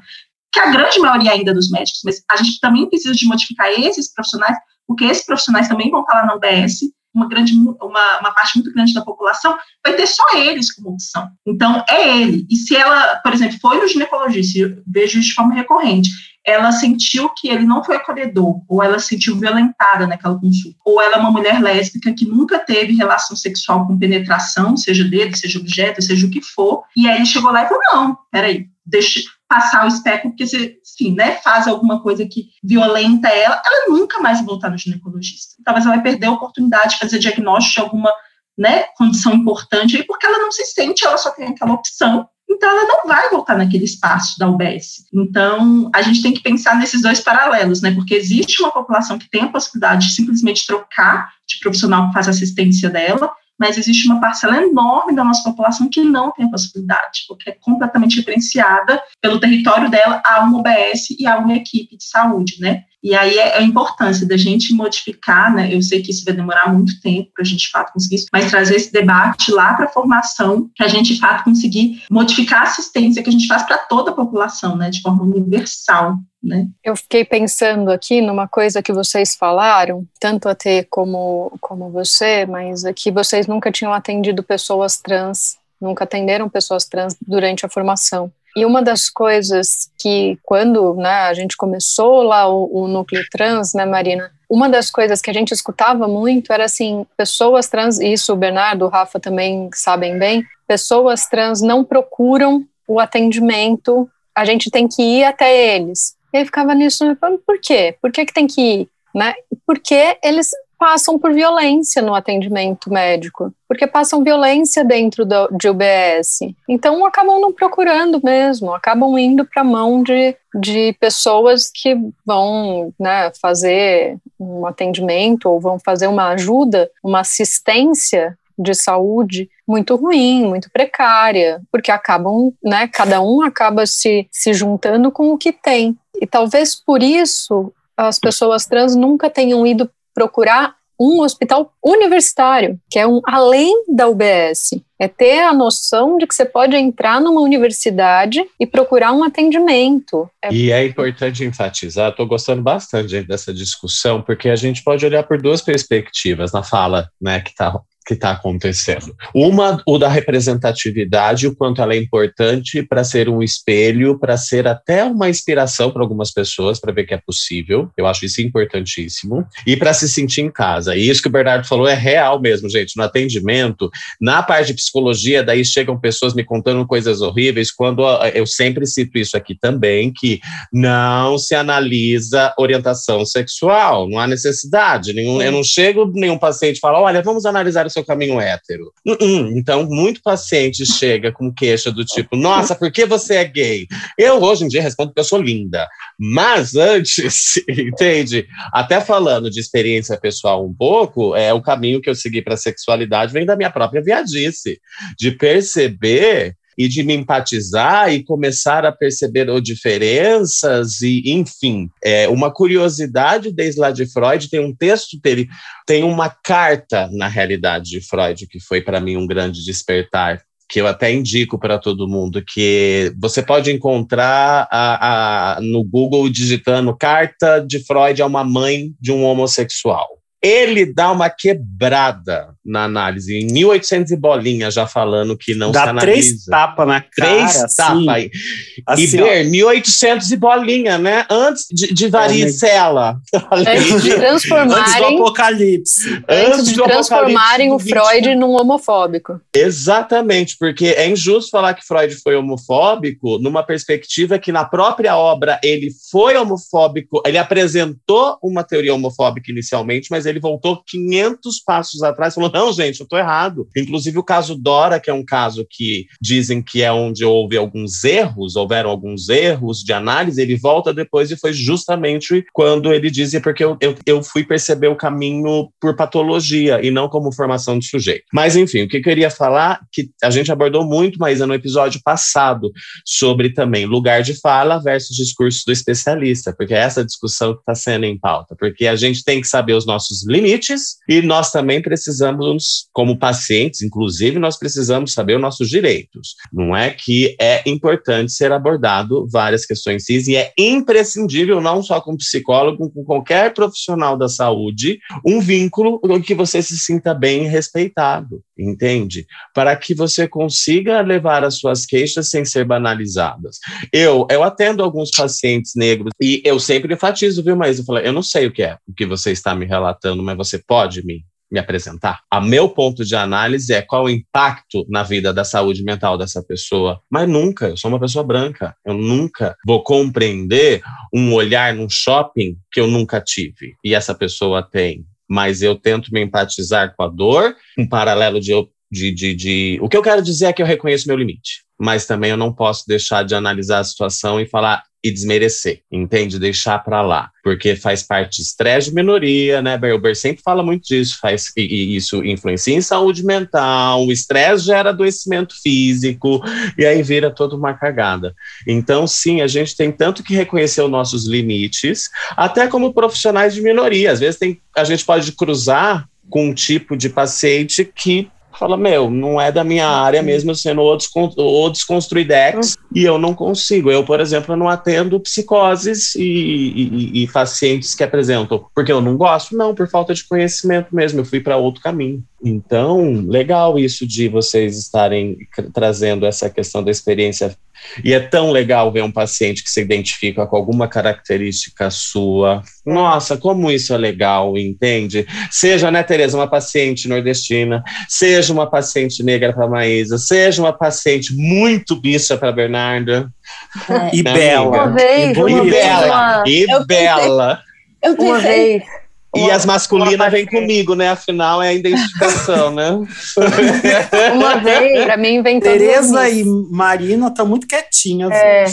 G: que a grande maioria ainda dos médicos, mas a gente também precisa de modificar esses profissionais porque esses profissionais também vão estar lá na UBS, uma, grande, uma, uma parte muito grande da população vai ter só eles como opção. Então, é ele. E se ela, por exemplo, foi no ginecologista, eu vejo isso de forma recorrente, ela sentiu que ele não foi acolhedor, ou ela se sentiu violentada naquela consulta, ou ela é uma mulher lésbica que nunca teve relação sexual com penetração, seja dedo, seja objeto, seja o que for, e aí ele chegou lá e falou, não, peraí, deixa passar o espectro, porque você, enfim, né, faz alguma coisa que violenta ela, ela nunca mais vai voltar no ginecologista. Talvez ela vai perder a oportunidade de fazer diagnóstico de alguma né, condição importante aí, porque ela não se sente, ela só tem aquela opção, então ela não vai voltar naquele espaço da UBS. Então, a gente tem que pensar nesses dois paralelos, né, porque existe uma população que tem a possibilidade de simplesmente trocar de profissional que faz assistência dela, mas existe uma parcela enorme da nossa população que não tem a possibilidade, porque é completamente referenciada pelo território dela a uma UBS e a uma equipe de saúde, né? E aí é a importância da gente modificar, né? Eu sei que isso vai demorar muito tempo para a gente, de fato, conseguir isso, mas trazer esse debate lá para a formação, para a gente, de fato, conseguir modificar a assistência que a gente faz para toda a população, né? De forma universal. Né?
B: Eu fiquei pensando aqui numa coisa que vocês falaram, tanto a T como, como você, mas aqui vocês nunca tinham atendido pessoas trans, nunca atenderam pessoas trans durante a formação. E uma das coisas que, quando né, a gente começou lá o, o núcleo trans, né, Marina, uma das coisas que a gente escutava muito era assim: pessoas trans, isso o Bernardo, o Rafa também sabem bem, pessoas trans não procuram o atendimento, a gente tem que ir até eles. E aí ficava nisso, por quê? Por que, que tem que ir? Né? Porque eles passam por violência no atendimento médico, porque passam violência dentro do, de UBS. Então acabam não procurando mesmo, acabam indo para a mão de, de pessoas que vão né, fazer um atendimento ou vão fazer uma ajuda, uma assistência de saúde muito ruim, muito precária, porque acabam, né, cada um acaba se, se juntando com o que tem. E talvez por isso as pessoas trans nunca tenham ido procurar um hospital universitário, que é um além da UBS. É ter a noção de que você pode entrar numa universidade e procurar um atendimento.
E: É... E é importante enfatizar, estou gostando bastante dessa discussão, porque a gente pode olhar por duas perspectivas na fala né, que está que está acontecendo. Uma, o da representatividade, o quanto ela é importante para ser um espelho, para ser até uma inspiração para algumas pessoas, para ver que é possível. Eu acho isso importantíssimo. E para se sentir em casa. E isso que o Bernardo falou é real mesmo, gente. No atendimento, na parte de psicologia, daí chegam pessoas me contando coisas horríveis, quando eu sempre cito isso aqui também, que não se analisa orientação sexual, não há necessidade. Nenhum, eu não chego nenhum paciente e falo, olha, vamos analisar o seu caminho hétero. Uh -uh. Então, muito paciente chega com queixa do tipo, nossa, por que você é gay? Eu, hoje em dia, respondo que eu sou linda. Mas antes, entende? Até falando de experiência pessoal um pouco, é o caminho que eu segui para a sexualidade vem da minha própria viadice, de perceber e de me empatizar e começar a perceber oh, diferenças e, enfim, é uma curiosidade desde lá de Freud, tem um texto dele, tem uma carta na realidade de Freud que foi para mim um grande despertar que eu até indico para todo mundo, que você pode encontrar a, a, no Google digitando carta de Freud a uma mãe de um homossexual. Ele dá uma quebrada na análise, em 1800 e bolinha, já falando que não
C: Dá
E: se analisa.
C: três tapas na cara,
E: Três
C: assim,
E: tapas. E
C: assim,
E: ver, 1800 e bolinha, né? Antes de, de varicela.
B: Antes de
C: Antes do
B: transformarem,
C: apocalipse.
B: antes de
E: do
B: transformarem o Freud num homofóbico.
E: Exatamente, porque é injusto falar que Freud foi homofóbico numa perspectiva que na própria obra ele foi homofóbico, ele apresentou uma teoria homofóbica inicialmente, mas ele voltou 500 passos atrás falou: não, gente, eu estou errado. Inclusive o caso Dora, que é um caso que dizem que é onde houve alguns erros, houveram alguns erros de análise, ele volta depois e foi justamente quando ele dizia, porque eu, eu, eu fui perceber o caminho por patologia e não como formação de sujeito. Mas, enfim, o que eu queria falar, que a gente abordou muito, mas é no episódio passado, sobre também lugar de fala versus discurso do especialista, porque é essa discussão que está sendo em pauta, porque a gente tem que saber os nossos limites e nós também precisamos, como pacientes, inclusive, nós precisamos saber os nossos direitos. Não é que é importante ser abordado várias questões cis e é imprescindível, não só com psicólogo, com qualquer profissional da saúde, um vínculo em que você se sinta bem respeitado, entende? Para que você consiga levar as suas queixas sem ser banalizadas. Eu, eu atendo alguns pacientes negros e eu sempre enfatizo, viu, mas eu falo, eu não sei o que é o que você está me relatando, mas você pode me me apresentar. A meu ponto de análise é qual o impacto na vida da saúde mental dessa pessoa. Mas nunca, eu sou uma pessoa branca, eu nunca vou compreender um olhar num shopping que eu nunca tive e essa pessoa tem. Mas eu tento me empatizar com a dor, um paralelo de, de, de, de. O que eu quero dizer é que eu reconheço meu limite, mas também eu não posso deixar de analisar a situação e falar, e desmerecer, entende? Deixar para lá, porque faz parte de estresse de minoria, né? Berber sempre fala muito disso, faz e, e isso influencia em saúde mental, o estresse gera adoecimento físico e aí vira toda uma cagada. Então, sim, a gente tem tanto que reconhecer os nossos limites, até como profissionais de minoria. Às vezes tem, a gente pode cruzar com um tipo de paciente que fala, meu, não é da minha área mesmo, sendo o, descon o desconstruidex, uhum. e eu não consigo. Eu, por exemplo, não atendo psicoses e, e, e, pacientes que apresentam porque eu não gosto, não, por falta de conhecimento mesmo, eu fui para outro caminho. Então, legal isso de vocês estarem trazendo essa questão da experiência. E é tão legal ver um paciente que se identifica com alguma característica sua. Nossa, como isso é legal, entende? Seja, né, Tereza, uma paciente nordestina, seja uma paciente negra para Maísa, seja uma paciente muito bicha para Bernarda.
F: É.
C: E bela.
F: Uma vez,
E: E,
F: uma vez,
E: bela.
F: uma-
E: E
D: Eu pensei-
E: bela.
D: Eu
F: Uma
D: pensei,
F: vez,
E: e as masculinas vêm comigo, né? Afinal, é a identificação, né?
B: uma vez, pra mim, vem
C: Tereza e Marina estão muito quietinhas
B: é,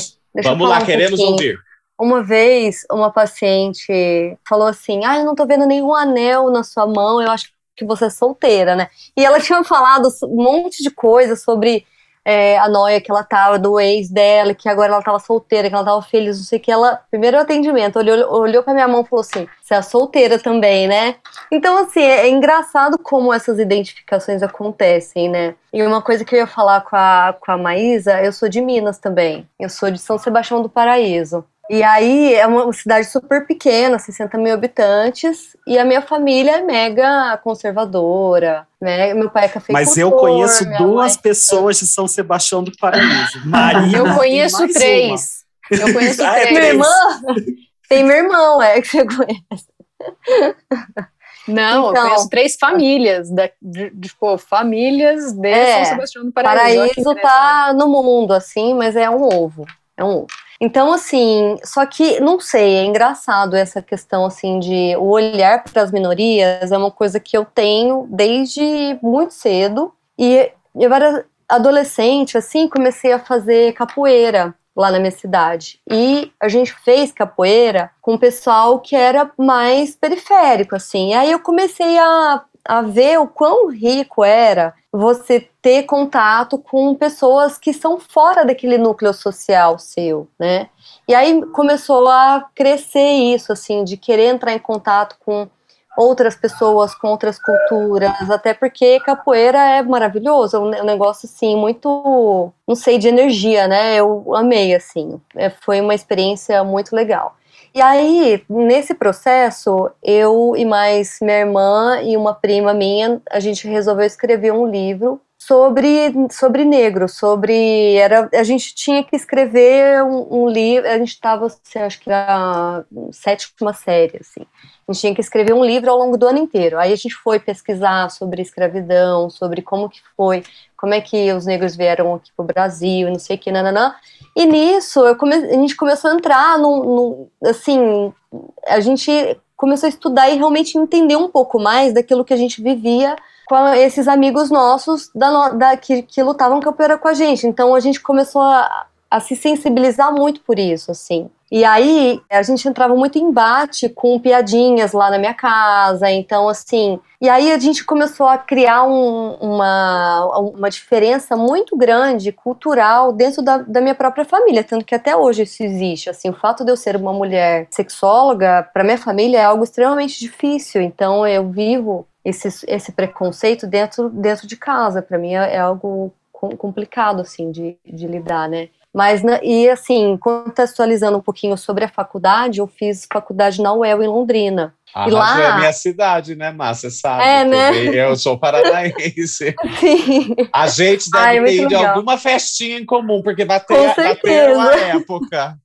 E: Vamos lá, um queremos pouquinho. ouvir.
F: Uma vez, uma paciente falou assim: Ah, eu não tô vendo nenhum anel na sua mão, eu acho que você é solteira, né? E ela tinha falado um monte de coisa sobre é, a noia que ela tava, do ex dela, que agora ela tava solteira, que ela tava feliz, não sei o que. Ela, primeiro atendimento, olhou, olhou pra minha mão e falou assim: você é solteira também, né? Então, assim, é, é engraçado como essas identificações acontecem, né? E uma coisa que eu ia falar com a, com a Maísa, eu sou de Minas também. Eu sou de São Sebastião do Paraíso. E aí é uma cidade super pequena, 60 mil habitantes, e a minha família é mega conservadora, né? Meu pai é cafeicultor.
C: Mas eu conheço duas mãe... pessoas de São Sebastião do Paraíso. Maria.
B: Eu conheço três. Uma. Eu conheço ah, três.
F: Minha irmã? Tem meu irmão, é que você conhece.
B: Não, então, eu conheço três famílias, da, de, de, tipo, famílias de é, São Sebastião do Paraíso.
F: Paraíso tá no mundo, assim, mas é um ovo. É um ovo. Então, assim, só que, não sei, é engraçado essa questão, assim, de o olhar para as minorias é uma coisa que eu tenho desde muito cedo. E eu era adolescente, assim, comecei a fazer capoeira lá na minha cidade. E a gente fez capoeira com o pessoal que era mais periférico, assim. E aí eu comecei a, a ver o quão rico era você ter contato com pessoas que são fora daquele núcleo social seu, né? E aí começou a crescer isso, assim, de querer entrar em contato com outras pessoas, com outras culturas, até porque capoeira é maravilhoso, é um negócio, assim, muito, não sei, de energia, né? Eu amei, assim, é, foi uma experiência muito legal. E aí, nesse processo, eu e mais minha irmã e uma prima minha, a gente resolveu escrever um livro sobre, sobre negro, sobre era a gente tinha que escrever um, um livro, a gente estava, assim, acho que era sétima série, assim. A gente tinha que escrever um livro ao longo do ano inteiro. Aí a gente foi pesquisar sobre escravidão, sobre como que foi, como é que os negros vieram aqui para o Brasil, não sei o que, nananã. E nisso come, a gente começou a entrar num, num, assim, a gente começou a estudar e realmente entender um pouco mais daquilo que a gente vivia com esses amigos nossos da, da que, que lutavam capoeira com a gente. Então a gente começou a, a se sensibilizar muito por isso, assim. E aí a gente entrava muito em embate com piadinhas lá na minha casa, então assim. E aí a gente começou a criar um, uma, uma diferença muito grande cultural dentro da, da minha própria família, tanto que até hoje isso existe. Assim, o fato de eu ser uma mulher sexóloga, para minha família é algo extremamente difícil. Então eu vivo esse, esse preconceito dentro, dentro de casa. Para mim é, é algo complicado assim de, de lidar, né? Mas, né, e assim, contextualizando um pouquinho sobre a faculdade, eu fiz faculdade na UEL em Londrina.
E: Ah, e lá é a minha cidade, né, Márcia? Sabe?
F: É, né?
E: Eu sou paranaense. Sim. A gente deve Ai, ter de alguma festinha em comum, porque bateu, bateu uma época.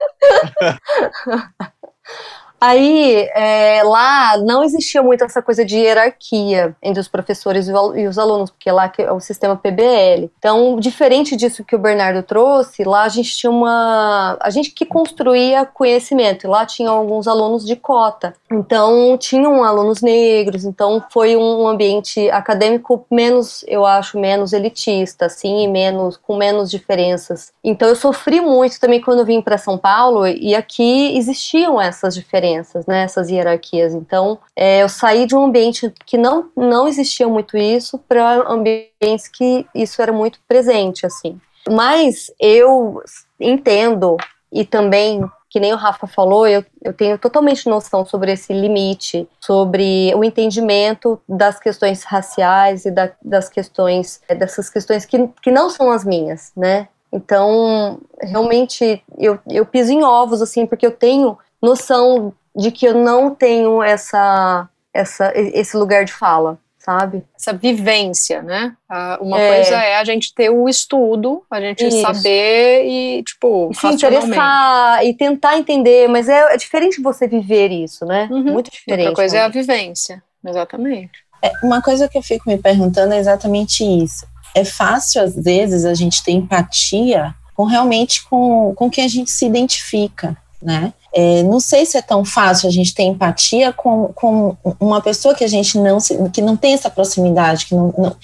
F: Aí, é, lá não existia muito essa coisa de hierarquia entre os professores e os alunos, porque lá é o sistema PBL. Então, diferente disso que o Bernardo trouxe, lá a gente tinha uma. A gente que construía conhecimento, e lá tinha alguns alunos de cota. Então, tinham alunos negros, então foi um ambiente acadêmico menos, eu acho, menos elitista, assim, e menos, com menos diferenças. Então, eu sofri muito também quando eu vim para São Paulo, e aqui existiam essas diferenças diferenças, né, essas hierarquias. Então, é, eu saí de um ambiente que não, não existia muito isso para ambientes que isso era muito presente, assim. Mas eu entendo e também que nem o Rafa falou, eu, eu tenho totalmente noção sobre esse limite, sobre o entendimento das questões raciais e da, das questões, é, dessas questões que, que não são as minhas, né? Então, realmente, eu, eu piso em ovos, assim, porque eu tenho noção de que eu não tenho essa, essa, esse lugar de fala, sabe?
B: Essa vivência, né? Uma é. coisa é a gente ter o estudo, a gente Isso. saber e, tipo,
F: e se interessar e tentar entender, mas é, é, diferente você viver isso, né?
B: Uhum. Muito diferente. Outra coisa é a vivência, exatamente.
D: É, uma coisa que eu fico me perguntando é exatamente isso. É fácil, às vezes, a gente ter empatia com realmente com, com quem a gente se identifica, né? É, não sei se é tão fácil a gente ter empatia com, com uma pessoa que a gente não se, que não tem essa proximidade, que não, não,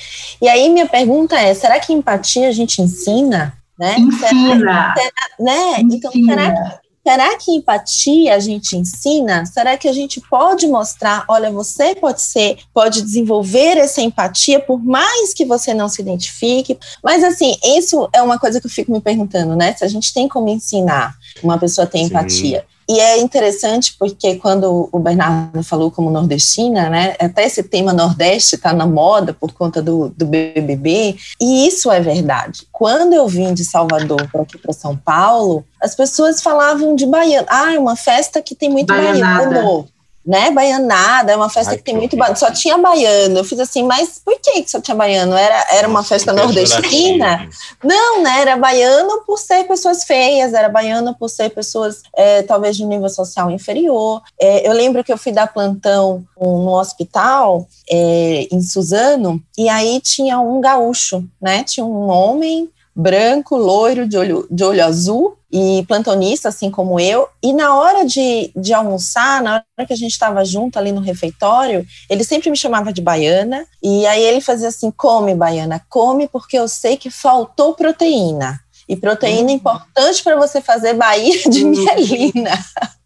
D: E aí minha pergunta é, será que empatia a gente ensina? Né?
G: Ensina.
D: Será, será, né? Então, será que Será que empatia a gente ensina? Será que a gente pode mostrar, olha, você pode ser, pode desenvolver essa empatia por mais que você não se identifique? Mas assim, isso é uma coisa que eu fico me perguntando, né? Se a gente tem como ensinar uma pessoa a ter Sim. empatia. E é interessante porque quando o Bernardo falou como nordestina, né, até esse tema Nordeste está na moda por conta do, do BBB, e isso é verdade. Quando eu vim de Salvador para aqui para São Paulo, as pessoas falavam de baiano. Ah, é uma festa que tem muito Baianada. baiano né, baianada, é uma festa Ai, que tem muito baiano, só tinha baiano, eu fiz assim, mas por que, que só tinha baiano? Era, era uma festa nordestina? Não, né, era baiano por ser pessoas feias, era baiano por ser pessoas, é, talvez, de nível social inferior, é, eu lembro que eu fui dar plantão no hospital, é, em Suzano, e aí tinha um gaúcho, né, tinha um homem branco, loiro, de olho, de olho azul, e plantonista, assim como eu, e na hora de, de almoçar, na hora que a gente estava junto ali no refeitório, ele sempre me chamava de baiana, e aí ele fazia assim: come, baiana, come, porque eu sei que faltou proteína. E proteína é importante para você fazer Bahia de uhum. mielina.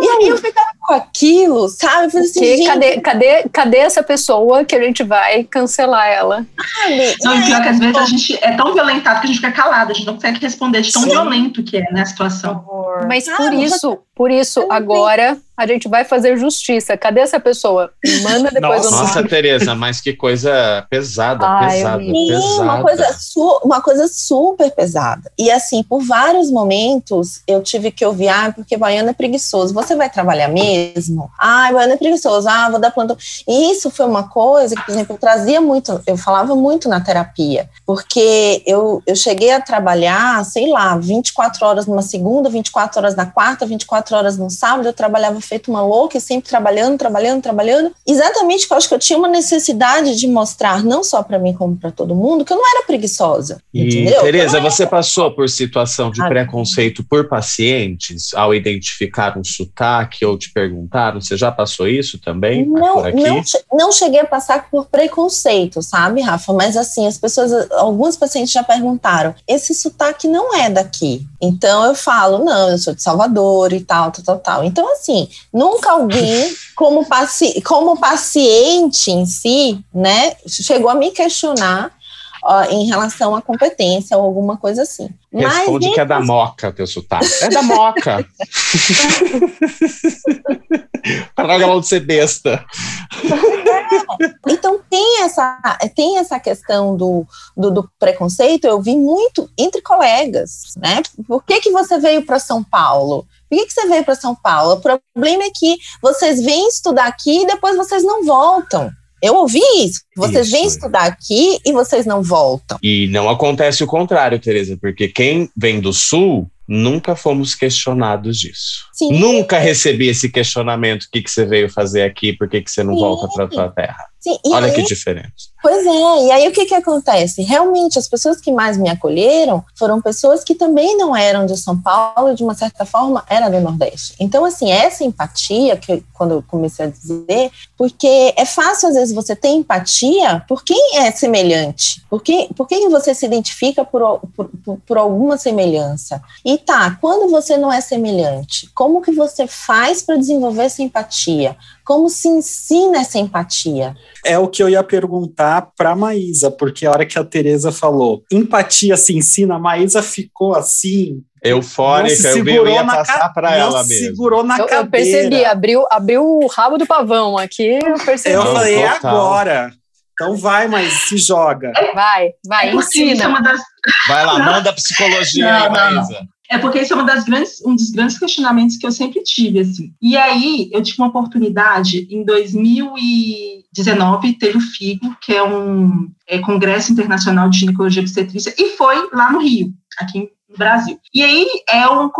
D: E aí eu ficava com aquilo, sabe? Eu falei assim, gente...
B: cadê, cadê, cadê essa pessoa que a gente vai cancelar ela?
G: Não, e pior que às vezes a gente é tão violentado que a gente fica calado, a gente não consegue responder de tão Sim. violento que é né, a situação.
B: Mas por isso, por isso, agora a gente vai fazer justiça. Cadê essa pessoa? Manda depois
E: Nossa, Nossa Tereza, mas que coisa pesada, Ai, pesada, Sim, pesada.
D: Uma coisa, uma coisa super pesada. E assim, por vários momentos eu tive que ouvir, ah, porque baiano é preguiçoso. Você vai trabalhar mesmo? Ah, baiano é preguiçoso. Ah, vou dar plantão. E isso foi uma coisa que, por exemplo, eu trazia muito, eu falava muito na terapia, porque eu, eu cheguei a trabalhar, sei lá, 24 horas numa segunda, 24 horas na quarta, 24 horas no sábado, eu trabalhava feito uma louca, sempre trabalhando, trabalhando, trabalhando. Exatamente porque eu acho que eu tinha uma necessidade de mostrar, não só para mim, como para todo mundo, que eu não era preguiçosa. E, entendeu?
E: Tereza, era... você passou por situação de ah, preconceito por pacientes ao identificar um sotaque ou te perguntaram? Você já passou isso também?
D: Não, não, não cheguei a passar por preconceito, sabe, Rafa? Mas assim, as pessoas, alguns pacientes já perguntaram: esse sotaque não é daqui. Então eu falo, não, eu sou de Salvador e tal, tal, tal, tal. Então, assim, nunca alguém, como, paci como paciente em si, né, chegou a me questionar em relação à competência ou alguma coisa assim.
E: Responde Mas, que é da moca teu sotaque. É da moca. Para não de ser besta.
D: Então tem essa, tem essa questão do, do, do, preconceito, eu vi muito entre colegas, né? Por que, que você veio para São Paulo? Por que, que você veio para São Paulo? O problema é que vocês vêm estudar aqui e depois vocês não voltam. Eu ouvi isso. Vocês isso. vêm estudar aqui e vocês não voltam.
E: E não acontece o contrário, Tereza, porque quem vem do Sul nunca fomos questionados disso. Sim. Nunca recebi esse questionamento: o que, que você veio fazer aqui, por que, que você não Sim. volta para a sua terra? Sim, Olha aí, que diferença.
D: Pois é, e aí o que, que acontece? Realmente, as pessoas que mais me acolheram foram pessoas que também não eram de São Paulo, de uma certa forma, era do Nordeste. Então, assim, essa empatia, que quando eu comecei a dizer, porque é fácil, às vezes, você ter empatia por quem é semelhante, por quem, por quem você se identifica por, por, por, por alguma semelhança. E tá, quando você não é semelhante, como que você faz para desenvolver essa empatia? Como se ensina essa empatia?
C: É o que eu ia perguntar para a Maísa, porque a hora que a Tereza falou, empatia se ensina, a Maísa ficou assim,
E: eufórica, eu, vi, eu ia passar para ela mesmo.
C: segurou na
B: eu,
C: cadeira.
B: Eu percebi, abriu, abriu o rabo do pavão aqui, eu percebi.
C: Eu falei, é agora. Então vai, mas se joga.
B: Vai, vai, é ensina.
E: Vai lá, manda psicologia não, aí, Maísa.
G: É porque esse é das grandes, um dos grandes questionamentos que eu sempre tive, assim. E aí, eu tive uma oportunidade, em 2019, teve o FIGO, que é um é, Congresso Internacional de Ginecologia e Obstetrícia, e foi lá no Rio, aqui no Brasil. E aí, é um,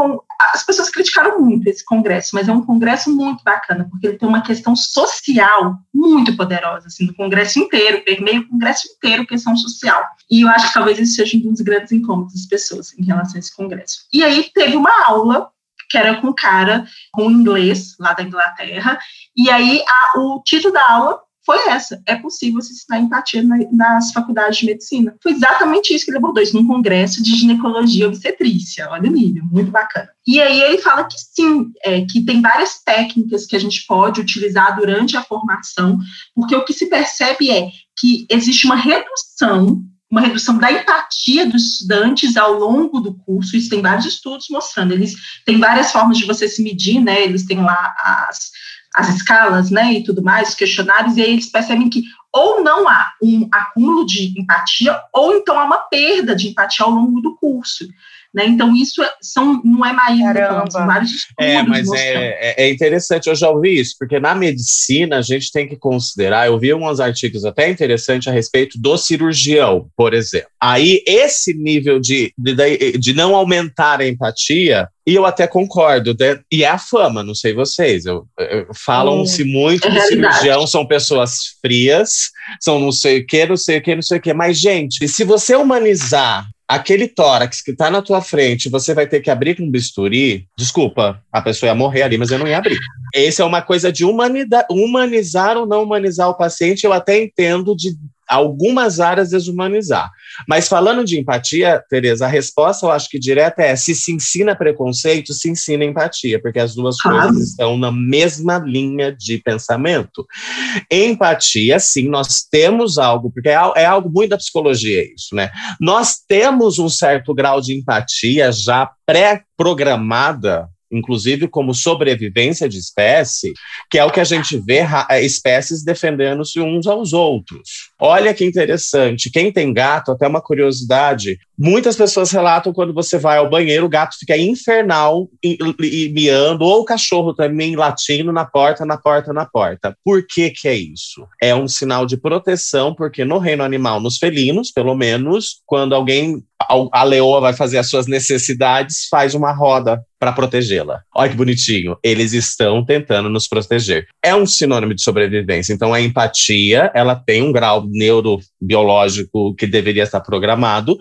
G: as pessoas criticaram muito esse congresso, mas é um congresso muito bacana, porque ele tem uma questão social muito poderosa, assim, no congresso inteiro, permeia o congresso inteiro, questão social. E eu acho que talvez esse seja um dos grandes incômodos das pessoas em relação a esse congresso. E aí teve uma aula que era com um cara com inglês lá da Inglaterra. E aí a, o título da aula foi essa: é possível se ensinar empatia na, nas faculdades de medicina. Foi exatamente isso que ele abordou, isso num congresso de ginecologia obstetrícia. Olha o nível, muito bacana. E aí ele fala que sim, é, que tem várias técnicas que a gente pode utilizar durante a formação, porque o que se percebe é que existe uma redução uma redução da empatia dos estudantes ao longo do curso. Isso tem vários estudos mostrando. Eles têm várias formas de você se medir, né? Eles têm lá as, as escalas, né, e tudo mais, os questionários, e aí eles percebem que ou não há um acúmulo de empatia, ou então há uma perda de empatia ao longo do curso. Né? Então, isso é, são, não é mais são vários estudos.
E: É, mas é, é, é, interessante, eu já ouvi isso, porque na medicina a gente tem que considerar, eu vi alguns artigos até interessantes a respeito do cirurgião, por exemplo. Aí, esse nível de, de, de não aumentar a empatia, e eu até concordo, né? e é a fama, não sei vocês. Falam-se hum, muito é que cirurgião são pessoas frias, são não sei o que, não sei o que, não sei o que. Mas, gente, se você humanizar aquele tórax que está na tua frente, você vai ter que abrir com bisturi, desculpa, a pessoa ia morrer ali, mas eu não ia abrir. Essa é uma coisa de humanizar ou não humanizar o paciente, eu até entendo de algumas áreas desumanizar. Mas falando de empatia, Tereza, a resposta eu acho que direta é: se se ensina preconceito, se ensina empatia, porque as duas ah. coisas estão na mesma linha de pensamento. Empatia, sim, nós temos algo, porque é, é algo muito da psicologia isso, né? Nós temos um certo grau de empatia já pré-programada inclusive como sobrevivência de espécie, que é o que a gente vê é, espécies defendendo-se uns aos outros. Olha que interessante. Quem tem gato, até uma curiosidade, muitas pessoas relatam quando você vai ao banheiro, o gato fica infernal e, miando, ou o cachorro também latindo na porta, na porta, na porta. Por que que é isso? É um sinal de proteção, porque no reino animal, nos felinos, pelo menos, quando alguém a leoa vai fazer as suas necessidades, faz uma roda para protegê-la. Olha que bonitinho. Eles estão tentando nos proteger. É um sinônimo de sobrevivência. Então, a empatia, ela tem um grau neurobiológico que deveria estar programado.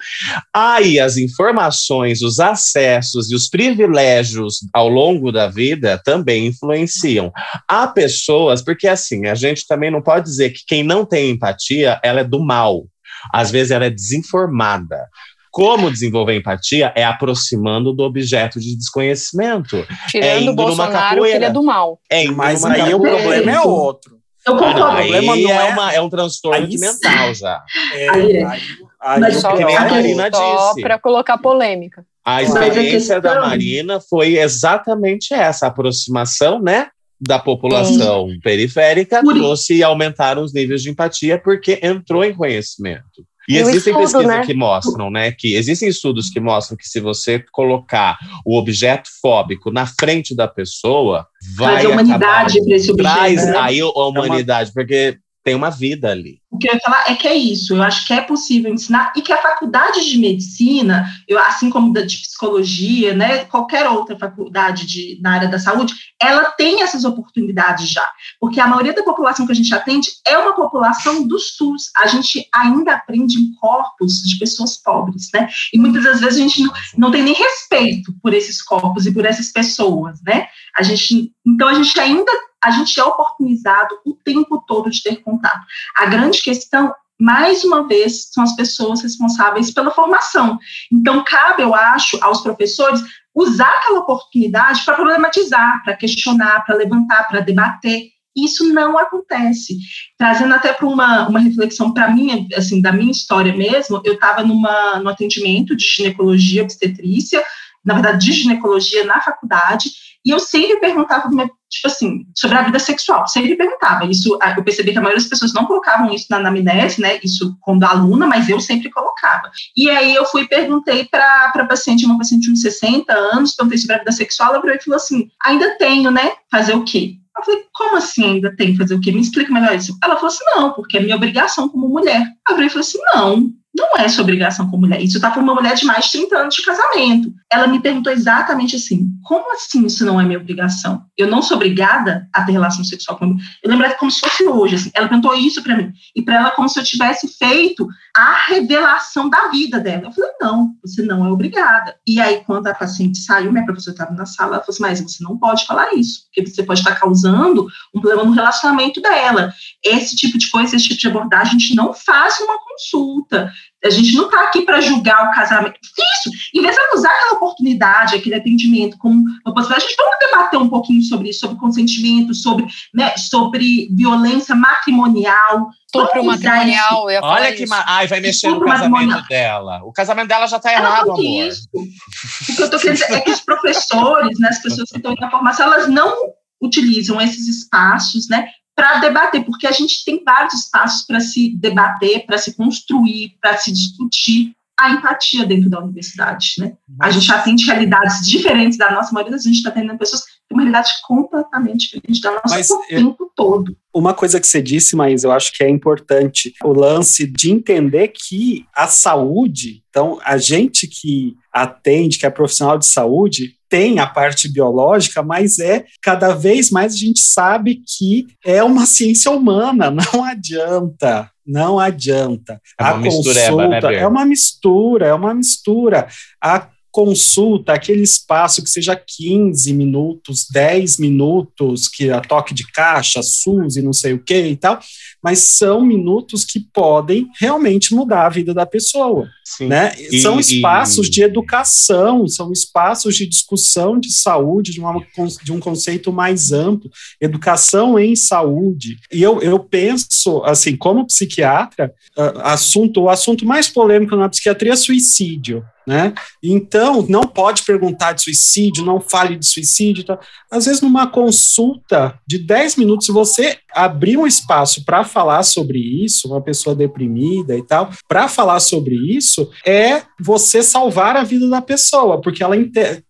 E: Aí, as informações, os acessos e os privilégios ao longo da vida também influenciam. Há pessoas, porque assim, a gente também não pode dizer que quem não tem empatia, ela é do mal. Às vezes ela é desinformada. Como desenvolver empatia é aproximando do objeto de desconhecimento.
B: Tirando é indo o Bolsonaro, que ele é do mal.
C: É Mas aí capoeira. o problema é outro.
G: Eu concordo.
E: Ah, aí não é, é, uma, é um transtorno aí mental já. É, aí,
B: aí, Mas só, a para colocar polêmica.
E: A experiência a da Marina foi exatamente essa, aproximação, né? da população Sim. periférica trouxe e aumentaram os níveis de empatia porque entrou em conhecimento. E existem estudo, pesquisas né? que mostram, né, que existem estudos que mostram que se você colocar o objeto fóbico na frente da pessoa, vai
G: traz a humanidade para esse
E: objeto. Traz né? aí a humanidade, é uma... porque tem uma vida ali.
G: O que eu ia falar é que é isso, eu acho que é possível ensinar e que a faculdade de medicina, eu, assim como da de psicologia, né, qualquer outra faculdade de, na área da saúde, ela tem essas oportunidades já, porque a maioria da população que a gente atende é uma população do SUS, a gente ainda aprende em corpos de pessoas pobres, né, e muitas das vezes a gente não, não tem nem respeito por esses corpos e por essas pessoas, né, a gente, então a gente ainda a gente é oportunizado o tempo todo de ter contato. A grande questão mais uma vez, são as pessoas responsáveis pela formação. Então, cabe, eu acho, aos professores usar aquela oportunidade para problematizar, para questionar, para levantar, para debater. Isso não acontece. Trazendo até para uma, uma reflexão para mim, assim, da minha história mesmo, eu estava no atendimento de ginecologia obstetrícia, na verdade, de ginecologia na faculdade, e eu sempre perguntava, tipo assim, sobre a vida sexual, sempre perguntava. Isso, eu percebi que a maioria das pessoas não colocavam isso na anamnese, né? Isso quando aluna, mas eu sempre colocava. E aí eu fui e perguntei para a paciente, uma paciente de uns 60 anos, perguntei sobre a vida sexual, ela falou assim: ainda tenho, né? Fazer o quê? Eu falei, como assim ainda tem que fazer o quê? Me explica melhor isso. Ela falou assim, não, porque é minha obrigação como mulher. Eu falei assim, não, Não é sua obrigação como mulher. Isso está para uma mulher de mais de 30 anos de casamento. Ela me perguntou exatamente assim: como assim isso não é minha obrigação? Eu não sou obrigada a ter relação sexual com Eu lembro como se fosse hoje. Assim. Ela perguntou isso para mim. E para ela, como se eu tivesse feito a revelação da vida dela. Eu falei: não, você não é obrigada. E aí, quando a paciente saiu, minha professora estava na sala, ela falou assim: mas você não pode falar isso, porque você pode estar causando um problema no relacionamento dela. Esse tipo de coisa, esse tipo de abordagem, a gente não faz uma consulta. A gente não está aqui para julgar o casamento. Isso, em vez de usar aquela oportunidade, aquele atendimento como uma possibilidade, a gente vamos debater um pouquinho sobre isso, sobre consentimento, sobre, né, sobre violência matrimonial.
B: Estupro matrimonial, eu ia falar
E: Olha que. Ma... Ai, vai mexer no casamento dela. O casamento dela já está errado, amor. Isso.
G: O que eu estou querendo dizer é que os professores, né, as pessoas que estão na formação, elas não utilizam esses espaços, né, para debater, porque a gente tem vários espaços para se debater, para se construir, para se discutir a empatia dentro da universidade, né? A gente atende realidades diferentes da nossa, a maioria das vezes a gente está atendendo pessoas que têm uma realidade completamente diferente da nossa Mas, o tempo todo.
C: Uma coisa que você disse, mas eu acho que é importante, o lance de entender que a saúde, então, a gente que atende, que é profissional de saúde, tem a parte biológica, mas é cada vez mais a gente sabe que é uma ciência humana, não adianta. Não adianta.
E: É a consulta né,
C: é uma mistura, é uma mistura. A consulta, aquele espaço que seja 15 minutos, 10 minutos, que a toque de caixa, SUS e não sei o que e tal, mas são minutos que podem realmente mudar a vida da pessoa. Sim. Né? E, são espaços e... de educação, são espaços de discussão de saúde, de, uma, de um conceito mais amplo, educação em saúde. E eu, eu penso, assim, como psiquiatra, uh, assunto, o assunto mais polêmico na psiquiatria é suicídio. Né? Então, não pode perguntar de suicídio, não fale de suicídio. Tá? Às vezes, numa consulta de 10 minutos, se você abrir um espaço para falar sobre isso, uma pessoa deprimida e tal, para falar sobre isso, é você salvar a vida da pessoa, porque ela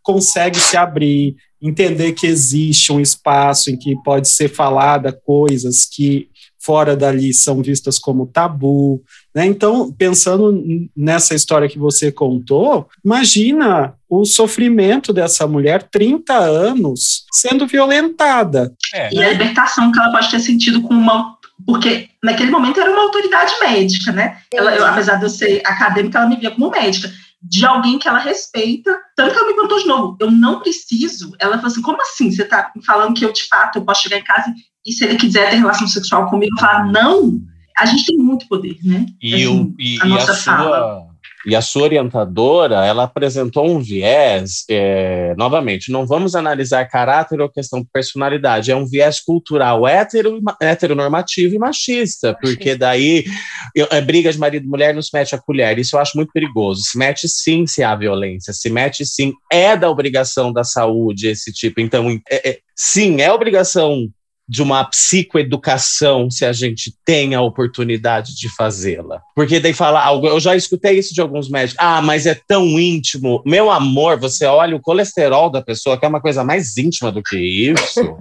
C: consegue se abrir, entender que existe um espaço em que pode ser falada coisas que fora dali são vistas como tabu. Né? Então, pensando nessa história que você contou, imagina o sofrimento dessa mulher, 30 anos, sendo violentada.
G: É, e né? a libertação que ela pode ter sentido com uma. Porque naquele momento era uma autoridade médica, né? Ela, eu, apesar de eu ser acadêmica, ela me via como médica de alguém que ela respeita. Tanto que ela me perguntou de novo, eu não preciso. Ela falou assim, como assim? Você está falando que eu, de fato, eu posso chegar em casa e se ele quiser ter relação sexual comigo, falar não? A gente tem muito poder, né?
E: E, assim, o, e, a, nossa e a sua e a sua orientadora, ela apresentou um viés, é, novamente, não vamos analisar caráter ou questão de personalidade, é um viés cultural hétero, heteronormativo e machista, porque daí eu, é, briga de marido e mulher não se mete a colher, isso eu acho muito perigoso, se mete sim se há violência, se mete sim, é da obrigação da saúde esse tipo, então, é, é, sim, é obrigação de uma psicoeducação se a gente tem a oportunidade de fazê-la. Porque daí fala algo, eu já escutei isso de alguns médicos. Ah, mas é tão íntimo. Meu amor, você olha o colesterol da pessoa, que é uma coisa mais íntima do que isso.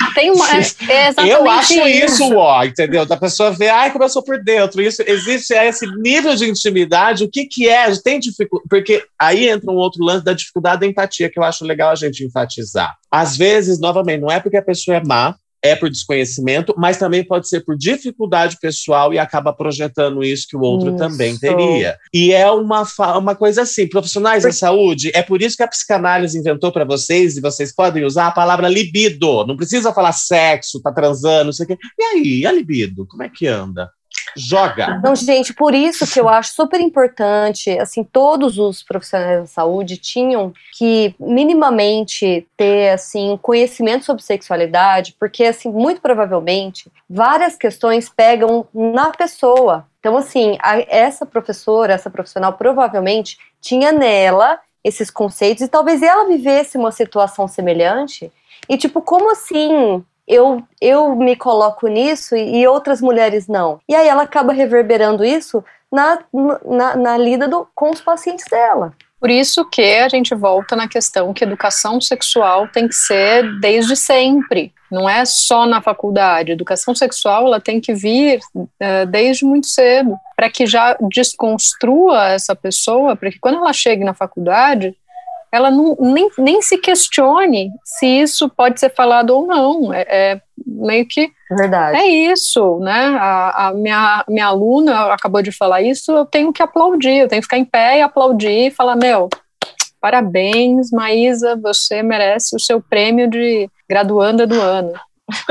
E: Não,
B: tem uma. É,
E: é eu acho isso, isso, ó, entendeu? Da pessoa ver, ai, sou por dentro. Isso existe esse nível de intimidade. O que, que é? Tem dificuldade. Porque aí entra um outro lance da dificuldade da empatia, que eu acho legal a gente enfatizar. Às vezes, novamente, não é porque a pessoa é má, é por desconhecimento, mas também pode ser por dificuldade pessoal e acaba projetando isso que o outro isso. também teria. E é uma, uma coisa assim, profissionais da saúde, é por isso que a psicanálise inventou para vocês, e vocês podem usar a palavra libido. Não precisa falar sexo, tá transando, não sei o quê. E aí, a libido, como é que anda? Joga.
F: Então, gente, por isso que eu acho super importante, assim, todos os profissionais da saúde tinham que minimamente ter, assim, conhecimento sobre sexualidade, porque, assim, muito provavelmente, várias questões pegam na pessoa. Então, assim, a, essa professora, essa profissional, provavelmente tinha nela esses conceitos e talvez ela vivesse uma situação semelhante. E, tipo, como assim eu, eu me coloco nisso e, outras mulheres não. E aí ela acaba reverberando isso na, na, na lida do, com os pacientes dela.
B: Por isso que a gente volta na questão que educação sexual tem que ser desde sempre, não é só na faculdade. educação sexual ela tem que vir uh, desde muito cedo, para que já desconstrua essa pessoa, para que quando ela chegue na faculdade, ela não, nem, nem se questione se isso pode ser falado ou não. É, é meio que.
F: Verdade.
B: É isso, né? A, a, minha, minha aluna acabou de falar isso, eu tenho que aplaudir, eu tenho que ficar em pé e aplaudir e falar: meu, parabéns, Maísa, você merece o seu prêmio de graduanda do ano.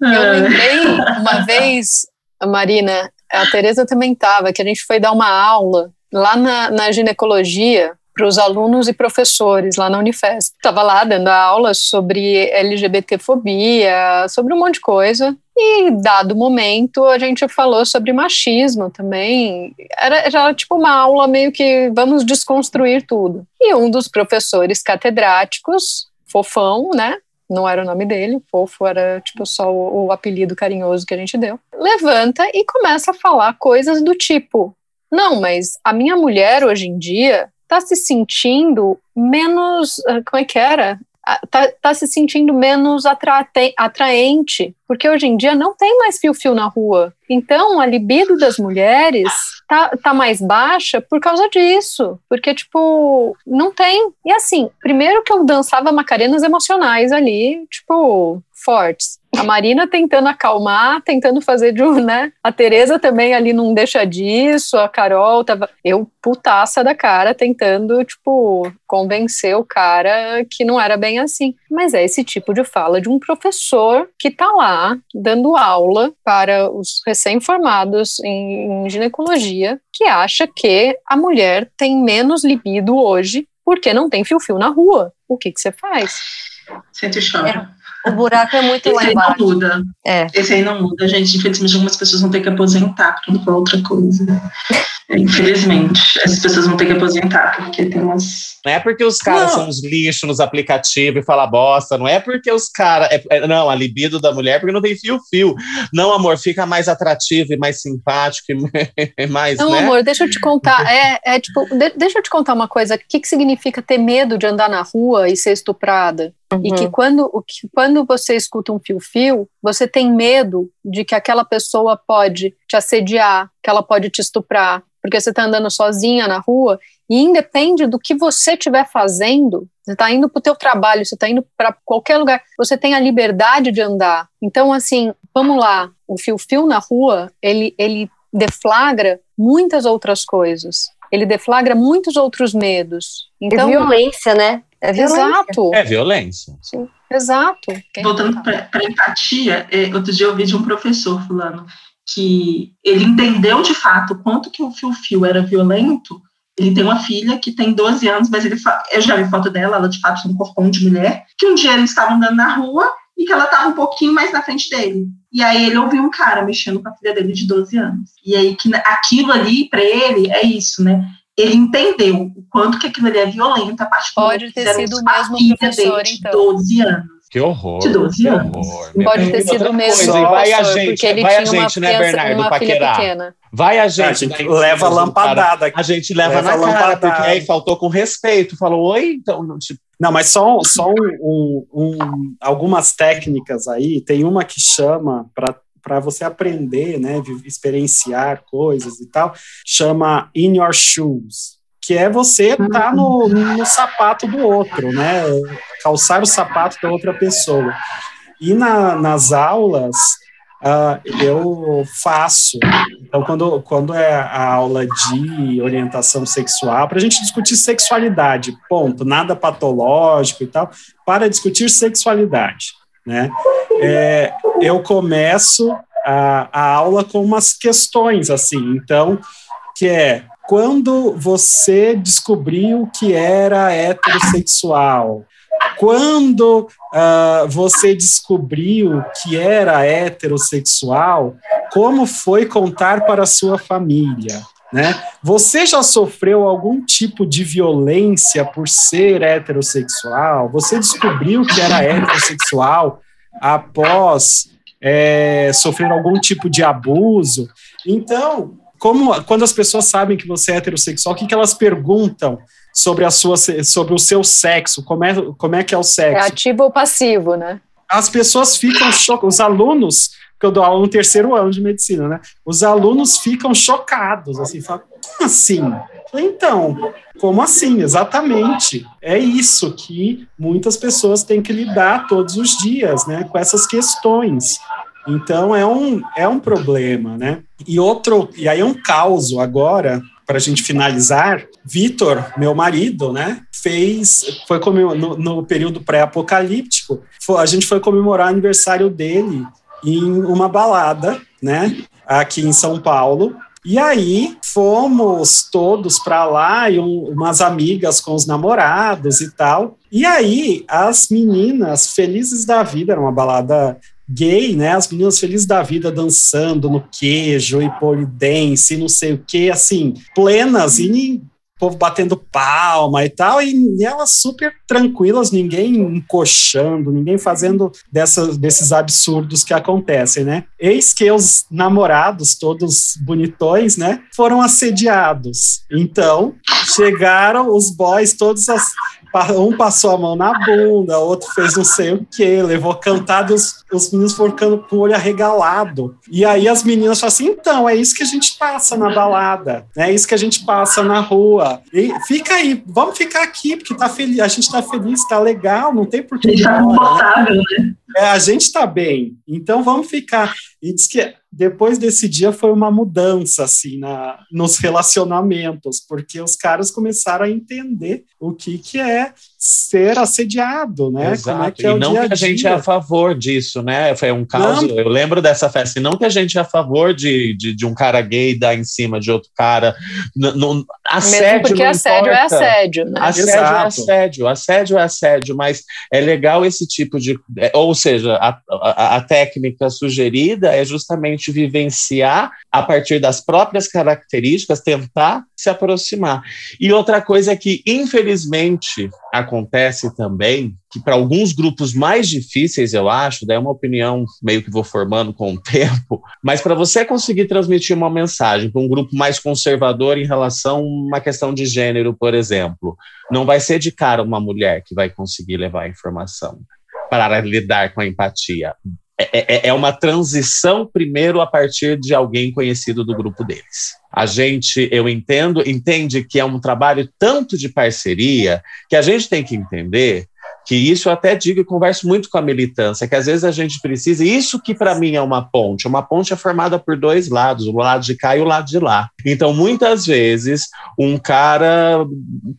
B: eu lembrei uma vez, Marina, a Tereza também estava, que a gente foi dar uma aula lá na, na ginecologia para os alunos e professores lá na Unifesp. Estava lá dando aula sobre LGBTfobia, sobre um monte de coisa. E, dado momento, a gente falou sobre machismo também. Era já tipo uma aula meio que vamos desconstruir tudo. E um dos professores catedráticos, fofão, né? Não era o nome dele, fofo era tipo só o, o apelido carinhoso que a gente deu. Levanta e começa a falar coisas do tipo: não, mas a minha mulher hoje em dia está se sentindo menos. Ah, como é que era? Está tá se sentindo menos atraente, porque hoje em dia não tem mais fio-fio na rua. Então, a libido das mulheres tá, tá mais baixa por causa disso. Porque, tipo, não tem. E assim, primeiro que eu dançava macarenas emocionais ali, tipo, fortes. A Marina tentando acalmar, tentando fazer de um, né? A Tereza também ali não deixa disso, a Carol tava. Eu, putaça da cara, tentando, tipo, convencer o cara que não era bem assim. Mas é esse tipo de fala de um professor que tá lá dando aula para os recém-formados em, em ginecologia, que acha que a mulher tem menos libido hoje porque não tem fio-fio na rua. O que, que você faz?
G: Sente e chora.
F: É. O buraco é muito
G: Esse
F: lá
G: aí
F: embaixo.
G: não muda.
F: É.
G: Esse aí não muda, gente. Infelizmente, algumas pessoas vão ter que aposentar, não for outra coisa. Infelizmente, essas pessoas vão ter que aposentar, porque tem umas.
E: Não é porque os caras são uns lixos nos aplicativos e fala bosta, não é porque os caras. é- é- não, a libido da mulher é porque não tem fio-fio. Não, amor, fica mais atrativo e mais simpático e mais.
B: Não,
E: né?
B: amor, deixa eu te contar. É, é tipo, de- deixa eu te contar uma coisa. O que, que significa ter medo de andar na rua e ser estuprada? E que quando, o que quando você escuta um fio-fio, você tem medo de que aquela pessoa pode te assediar, que ela pode te estuprar, porque você está andando sozinha na rua, e independe do que você estiver fazendo, você está indo para o teu trabalho, você está indo para qualquer lugar, você tem a liberdade de andar. Então, assim, vamos lá, o fio-fio na rua, ele, ele deflagra muitas outras coisas. Ele deflagra muitos outros medos. Então,
F: violência, né? É violência.
B: exato,
E: É violência.
B: exato.
G: Voltando para empatia, é, outro dia eu vi de um professor fulano que ele entendeu de fato quanto que o fio-fio era violento. Ele tem uma filha que tem 12 anos, mas ele eu já vi foto dela, ela de fato tem um corpão de mulher, que um dia eles estavam andando na rua e que ela estava um pouquinho mais na frente dele. E aí ele ouviu um cara mexendo com a filha dele de 12 anos. E aí que aquilo ali, para ele, é isso, né? Ele entendeu o quanto que aquilo ali é violento a partir do
B: Pode ter sido o
G: a
B: mesmo professor,
G: de
B: então.
G: 12 anos.
E: Que horror.
G: De 12
E: que
G: anos.
E: horror.
B: Pode ter sido
E: Outra
B: mesmo
E: coisa, vai a gente,
B: porque ele
E: vai a gente, né, Bernardo,
B: uma filha
E: paquerar.
B: pequena.
E: Vai a
C: A
E: gente.
C: gente
E: vai
C: leva a lampadada.
E: cara. A gente leva,
C: Leva a
E: na cara,
C: lampadada.
E: porque aí faltou com respeito. Falou, oi, então, não, tipo,
C: Não, mas só, só um, um- um- algumas técnicas aí. Tem uma que chama para você aprender, né, experienciar coisas e tal, chama In Your Shoes, que é você estar no, no sapato do outro, né, calçar o sapato da outra pessoa. E na- nas aulas ah, eu faço. Então, quando, quando é a aula de orientação sexual, para a gente discutir sexualidade, ponto, nada patológico e tal, para discutir sexualidade, né? É, eu começo a, a aula com umas questões assim, então, que é quando você descobriu que era heterossexual, quando ah, você descobriu que era heterossexual, como foi contar para sua família? Né? Você já sofreu algum tipo de violência por ser heterossexual? Você descobriu que era heterossexual após é, sofrer algum tipo de abuso? Então, como quando as pessoas sabem que você é heterossexual, o que, que elas perguntam sobre a sua sobre o seu sexo? Como é, como é que é o sexo?
B: É ativo ou passivo, né?
C: As pessoas ficam chocadas, os alunos, que eu dou aula no terceiro ano de medicina, né? Os alunos ficam chocados, assim, falam, como assim? Então, como assim? Exatamente. É isso que muitas pessoas têm que lidar todos os dias, né? Com essas questões. Então é um, é um problema, né? E outro, e aí é um caos agora, para a gente finalizar, Vitor, meu marido, né, fez, foi no, no período pré-apocalíptico, a gente foi comemorar o aniversário dele em uma balada, né, aqui em São Paulo, e aí fomos todos para lá e um, umas amigas com os namorados e tal. E aí as meninas felizes da vida, era uma balada gay, né? As meninas felizes da vida dançando no queijo e polidense, não sei o que, assim, plenas e povo batendo palma e tal, e, elas super tranquilas, ninguém encoxando, ninguém fazendo dessas, desses absurdos que acontecem, né? Eis que os namorados, todos bonitões, né, foram assediados. Então, chegaram os boys, todos as, um passou a mão na bunda, outro fez não sei o que, levou cantado os, os meninos foram com o olho arregalado. E aí as meninas falam assim: então, é isso que a gente passa na balada, né? é isso que a gente passa na rua. E fica aí, vamos ficar aqui, porque tá feliz, a gente tá feliz, tá legal, não tem por que.
G: Tá confortável, né?
C: É, a gente está bem, então vamos ficar. E diz que depois desse dia foi uma mudança assim na, nos relacionamentos, porque os caras começaram a entender o que, que é ser assediado, né?
E: Exato. Como é que é e não dia -dia. que a gente é a favor disso, né? Foi um caso. Não. Eu lembro dessa festa, e não que a gente é a favor de, de, de um cara gay dar em cima de outro cara. Não, assédio. Mesmo
B: porque
E: não
B: assédio é assédio, né?
E: Assédio é Exato. é assédio, assédio é assédio, mas é legal esse tipo de. É, ou seja, a, a, a técnica sugerida é justamente vivenciar a partir das próprias características, tentar se aproximar. E outra coisa é que, infelizmente, acontece também que para alguns grupos mais difíceis, eu acho, daí é uma opinião meio que vou formando com o tempo, mas para você conseguir transmitir uma mensagem para um grupo mais conservador em relação a uma questão de gênero, por exemplo, não vai ser de cara uma mulher que vai conseguir levar a informação para lidar com a empatia. É, é, é uma transição primeiro a partir de alguém conhecido do grupo deles. A gente, eu entendo, entende que é um trabalho tanto de parceria que a gente tem que entender que isso eu até digo e converso muito com a militância, que às vezes a gente precisa, isso que para mim é uma ponte, uma ponte é formada por dois lados, o lado de cá e o lado de lá. Então, muitas vezes, um cara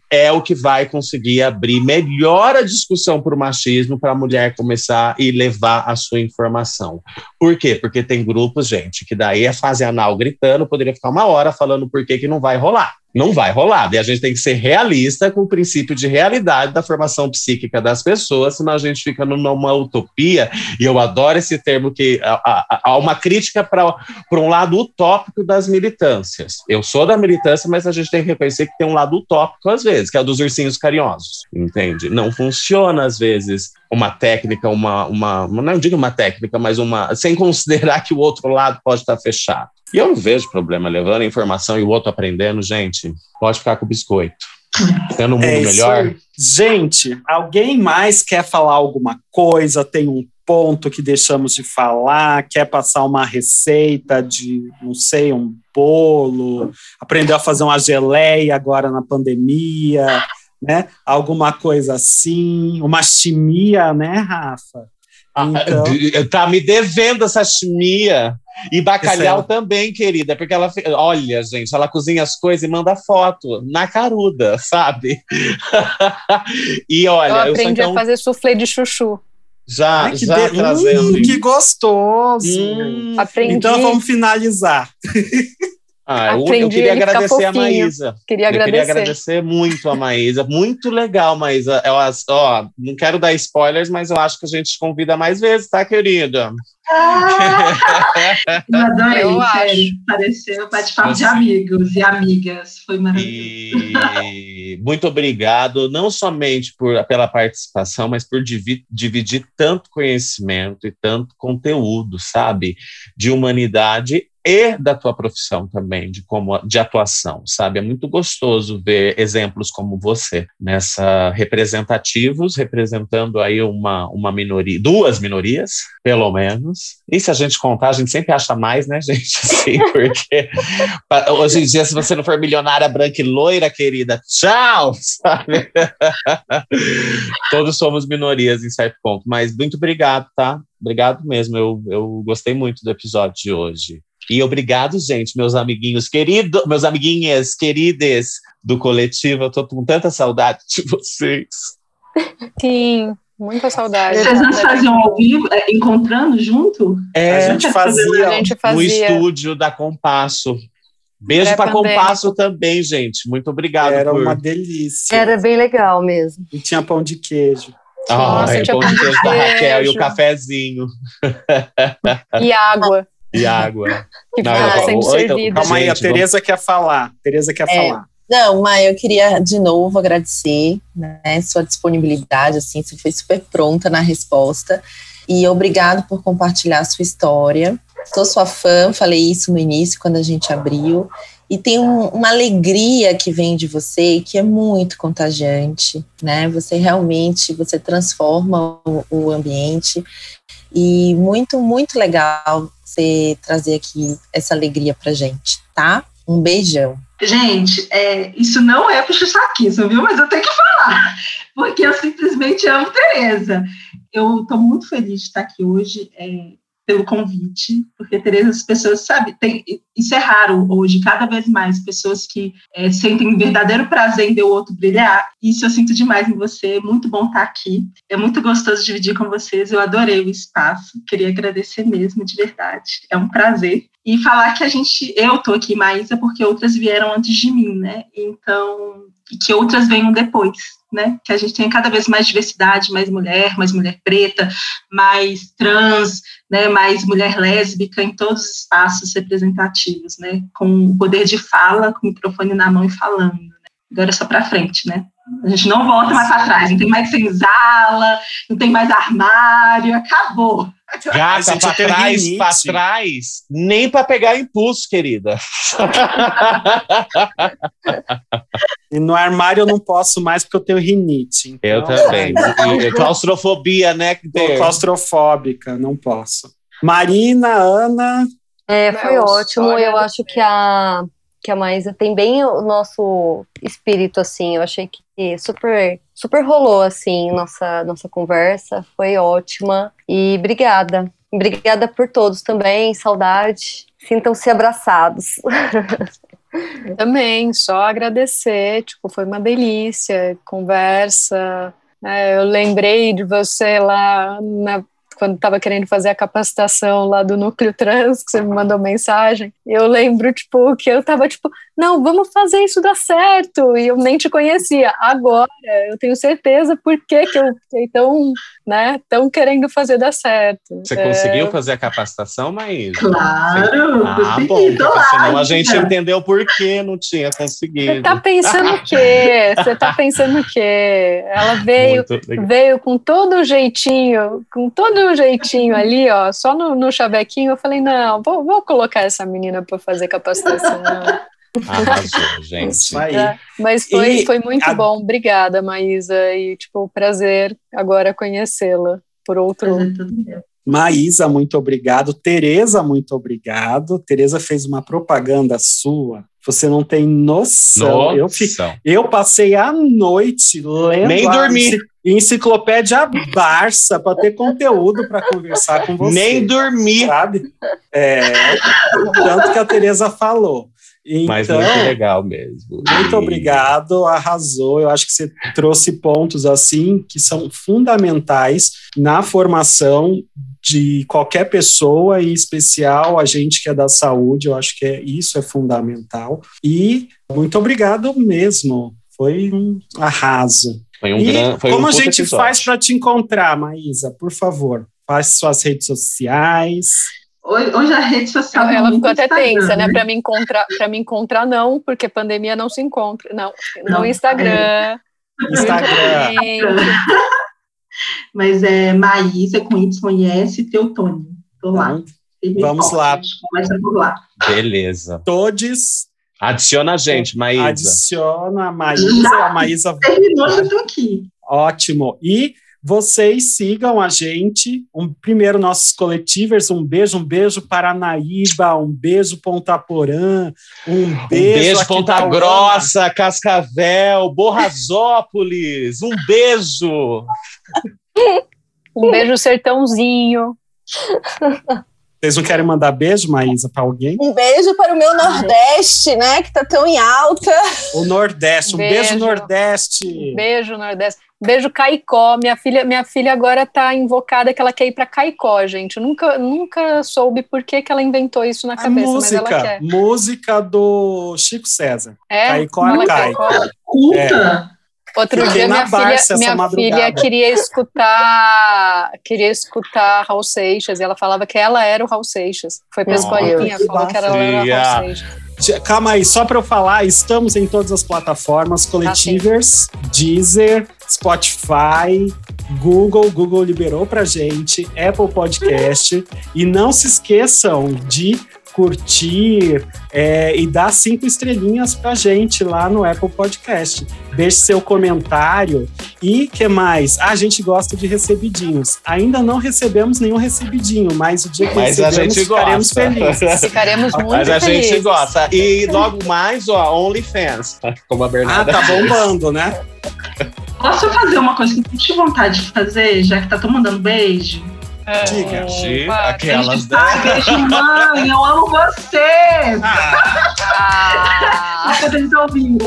E: é o que vai conseguir abrir melhor a discussão para o machismo para a mulher começar e levar a sua informação. Por quê? Porque tem grupos, gente, que daí é fase anal gritando, poderia ficar uma hora falando por que, que não vai rolar. Não vai rolar. E a gente tem que ser realista com o princípio de realidade da formação psíquica das pessoas, senão a gente fica numa utopia. E eu adoro esse termo que há uma crítica para um lado utópico das militâncias. Eu sou da militância, mas a gente tem que reconhecer que tem um lado utópico às vezes, que é o dos ursinhos carinhosos. Entende? Não funciona às vezes uma técnica, uma, uma não digo uma técnica, mas uma sem considerar que o outro lado pode estar fechado. E eu não vejo problema levando a informação e o outro aprendendo, gente, pode ficar com o biscoito. Tendo um mundo é melhor.
C: Gente, alguém mais quer falar alguma coisa? Tem um ponto que deixamos de falar? Quer passar uma receita de, não sei, um bolo? Aprendeu a fazer uma geleia agora na pandemia? Né? Alguma coisa assim? Uma chimia, né, Rafa?
E: Ah, então... Tá me devendo essa chimia. E bacalhau também, querida, porque ela, olha, gente, ela cozinha as coisas e manda foto na caruda, sabe? e olha,
B: eu aprendi eu a fazer soufflé de chuchu.
E: Já, Ai, já de... trazendo.
C: Hum, que gostoso! Hum,
B: aprendi.
C: Então vamos finalizar.
E: Ah, eu, eu, queria agradecer a Maísa. Queria eu agradecer. queria agradecer muito a Maísa. Muito legal, Maísa. Eu, ó, não quero dar spoilers, mas eu acho que a gente convida mais vezes, tá, querida?
G: Ah, eu adorei, eu sério. Acho. Pareceu bate-papo de amigos e amigas. Foi maravilhoso.
E: E muito obrigado, não somente por, pela participação, mas por dividir, dividir tanto conhecimento e tanto conteúdo, sabe? De humanidade e da tua profissão também, de como de atuação, sabe? É muito gostoso ver exemplos como você nessa representativos, representando aí uma, uma minoria, duas minorias, pelo menos. E se a gente contar, a gente sempre acha mais, né, gente? Assim, porque hoje em dia, se você não for milionária branca e loira, querida, tchau, sabe? Todos somos minorias em certo ponto, mas muito obrigado, tá? Obrigado mesmo, eu, eu gostei muito do episódio de hoje. E obrigado, gente, meus amiguinhos queridos, meus amiguinhas queridas do coletivo. Eu tô com tanta saudade de vocês.
B: Sim, muita saudade.
G: Vocês não faziam ao vivo, é, encontrando junto?
C: É, a gente fazia,
B: a gente fazia.
E: no estúdio da Compasso. Beijo para Compasso também, gente. Muito obrigado.
C: Era
E: por...
C: uma delícia.
F: Era bem legal mesmo.
C: E tinha pão de queijo.
E: Ah, é pão de queijo da Raquel e o cafezinho.
B: E água.
E: E água.
B: Que
E: Não, eu-
B: sendo
E: oi, então,
B: servida.
C: Calma aí, a Tereza quer falar. Tereza quer
D: É.
C: falar.
D: Não, Maia, eu queria de novo agradecer né, sua disponibilidade, assim, você foi super pronta na resposta. E obrigado por compartilhar a sua história. Sou sua fã, falei isso no início, quando a gente abriu. E tem um- uma alegria que vem de você que é muito contagiante, né? Você realmente, você transforma o, o ambiente. E muito, muito legal você trazer aqui essa alegria pra gente, tá? Um beijão.
G: Gente, é, isso não é puxa-saquismo, viu? Mas eu tenho que falar, porque eu simplesmente amo Tereza. Eu estou muito feliz de estar aqui hoje é, pelo convite, porque Tereza, as pessoas, sabe, tem, isso é raro hoje, cada vez mais, pessoas que é, sentem verdadeiro prazer em ver o outro brilhar. Isso eu sinto demais em você, é muito bom estar aqui. É muito gostoso dividir com vocês, eu adorei o espaço, queria agradecer mesmo, de verdade. É um prazer e falar que a gente, eu tô aqui, Maísa, porque outras vieram antes de mim, né? Então, e que outras venham depois, né? Que a gente tenha cada vez mais diversidade, mais mulher, mais mulher preta, mais trans, né? Mais mulher lésbica em todos os espaços representativos, né? Com o poder de fala, com o microfone na mão e falando. Né? Agora é só para frente, né? A gente não volta mais para trás, não tem mais senzala, não tem mais armário, acabou.
E: Gata,
C: tenho
E: trás, pra trás, nem pra pegar impulso, querida.
C: E no armário eu não posso mais porque eu tenho rinite. Então,
E: Eu também. E claustrofobia, né?
C: Tô claustrofóbica, não posso. Marina, Ana,
F: É, foi
B: Não,
F: ótimo. Eu acho que a, que a Maísa tem bem o nosso espírito, assim. Eu achei que super, super rolou, assim, nossa, nossa conversa. Foi ótima. E obrigada. Obrigada por todos também. Saudade. Sintam-se abraçados.
B: Também, só agradecer, tipo, foi uma delícia, conversa, né, eu lembrei de você lá na- quando estava querendo fazer a capacitação lá do Núcleo Trans, que você me mandou mensagem, eu lembro, tipo, que eu tava, tipo, não, vamos fazer isso dar certo, e eu nem te conhecia, agora eu tenho certeza por que que eu fiquei tão, né, tão querendo fazer dar certo.
E: Você
B: É,
E: conseguiu fazer a capacitação, Maísa?
G: Claro,
E: Ah,
G: consegui,
E: bom,
G: tô
E: porque
G: lá,
E: senão a gente entendeu por que não tinha
B: Você
E: conseguido.
B: tá pensando o quê? Você tá pensando o quê? Ela veio, veio com todo o jeitinho, com todo o jeitinho ali, ó, só no, no chavequinho. Eu falei, não, vou, vou colocar essa menina para fazer capacitação.
E: Arrasou, gente.
C: isso aí.
B: Tá? Mas foi,
C: E
B: foi muito
C: a-
B: bom. Obrigada, Maísa. E, tipo, prazer agora conhecê-la por outro.
G: Meu.
C: Maísa, muito obrigado. Tereza, muito obrigado. Tereza fez uma propaganda sua. Você não tem noção. Eu, fi- eu passei a noite lendo
E: Nem dormi.
C: enci- enciclopédia Barça para ter conteúdo para conversar com você.
E: Nem dormi.
C: sabe? É, tanto que a Tereza falou. Então,
E: Mas muito legal mesmo.
C: muito
E: E-
C: obrigado, arrasou. Eu acho que você trouxe pontos assim que são fundamentais na formação de qualquer pessoa, em especial a gente que é da saúde. Eu acho que é, isso é fundamental. E muito obrigado mesmo. Foi um arraso.
E: Foi um
C: e
E: gran- foi
C: como
E: um
C: a gente
E: episódio.
C: faz para te encontrar, Maísa? Por favor, faça suas redes sociais.
G: Hoje, a rede social. é
B: Ela
G: muito
B: ficou até
G: Instagram,
B: tensa, né? Para me encontrar, para me encontrar não, porque pandemia não se encontra. Não, no
G: Não.
B: Instagram.
C: Instagram.
B: Gente,
G: Mas é Maísa com Y e S Teutônio. Tô lá.
C: Então, Vamos lá.
G: Começa por lá.
E: Beleza.
C: Todes.
E: Adiciona a gente, Maísa.
C: Adiciona a Maísa. A Maísa.
G: Terminou, já tô aqui.
C: Ótimo. E vocês sigam a gente. Um, primeiro, nossos coletivers, um beijo, um beijo Paranaíba, um beijo Ponta Porã, um beijo,
E: Um beijo, Ponta Grossa, Cascavel, Borrazópolis. Um beijo.
B: Um beijo sertãozinho.
C: Vocês não querem mandar beijo, Maísa, para alguém?
D: Um beijo para o meu Nordeste, né? Que tá tão em alta.
C: O Nordeste, um beijo,
B: Beijo.
C: Nordeste.
B: Beijo, Nordeste. Beijo, Caicó. Minha filha, minha filha agora tá invocada que ela quer ir para Caicó, gente. Eu nunca, nunca soube por que, que ela inventou isso na
C: A
B: cabeça, mas ela
C: música,
B: quer.
C: música do Chico César.
B: É?
C: Caicó não cai.
B: Caicó.
G: Culta.
B: Outro
C: Fiquei
B: dia minha filha, minha
C: madrugada.
B: filha queria escutar, queria escutar Raul Seixas e ela falava que ela era o Raul Seixas. Foi pra
C: Oh,
B: escolinha,
C: que
B: falou que ela era o. Raul Seixas.
C: Calma aí, só para eu falar, estamos em todas as plataformas, Coletivers, Deezer, Spotify, Google, Google liberou pra gente, Apple Podcast, e não se esqueçam de curtir é, e dar cinco estrelinhas pra gente lá no Apple Podcast. Deixe seu comentário e que mais? Ah, a gente gosta de recebidinhos. Ainda não recebemos nenhum recebidinho, mas o dia que
E: Mas a
C: recebemos
E: gente
C: ficaremos
E: gosta.
C: felizes.
B: Ficaremos muito
E: Mas a
B: felizes.
E: gente gosta. E logo mais, ó, OnlyFans. Como a
C: Ah,
E: Bernarda
C: tá
E: diz.
C: bombando, né?
G: Posso fazer uma coisa que eu tive vontade de fazer, já que tá todo mandando beijo?
C: Diga.
B: Opa,
E: aquelas?
G: Ai, beijo, mãe, eu amo você!
B: Ah,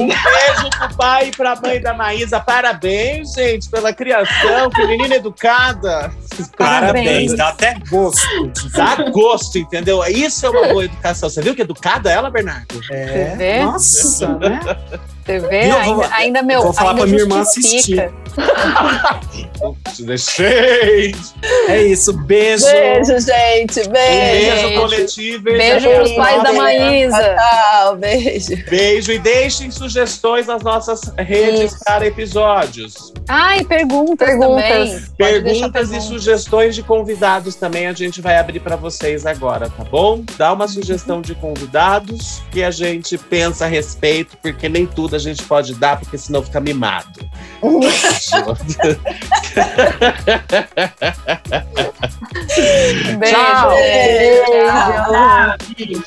E: Um beijo pro pai e pra mãe da Maísa. Parabéns, gente, pela criação. Que menina educada.
C: Parabéns, dá até gosto.
E: Dá gosto, entendeu? Isso é uma boa educação. Você viu que educada ela, Bernardo?
C: É,
B: vê?
C: nossa, né?
B: você vê?
C: Vou-
B: ainda, ainda meu.
C: vou falar
B: ainda
C: pra minha irmã.
E: Te deixei.
C: É isso, beijo.
D: Beijo, gente.
E: Um
D: Beijo.
E: beijo coletivo.
B: Beijo pros pais da Maísa.
D: Tchau, beijo.
E: Beijo e deixem sugestões nas nossas redes
D: Isso.
E: para episódios.
B: Ai, perguntas,
F: Perguntas.
B: também.
E: Perguntas e sugestões de convidados também a gente vai abrir para vocês agora, tá bom? Dá uma sugestão de convidados que a gente pensa a respeito, porque nem tudo a gente pode dar, porque senão fica mimado.
B: Beijo.
E: Tchau.
B: Beijo.
D: Tchau.
G: Ah, beijo.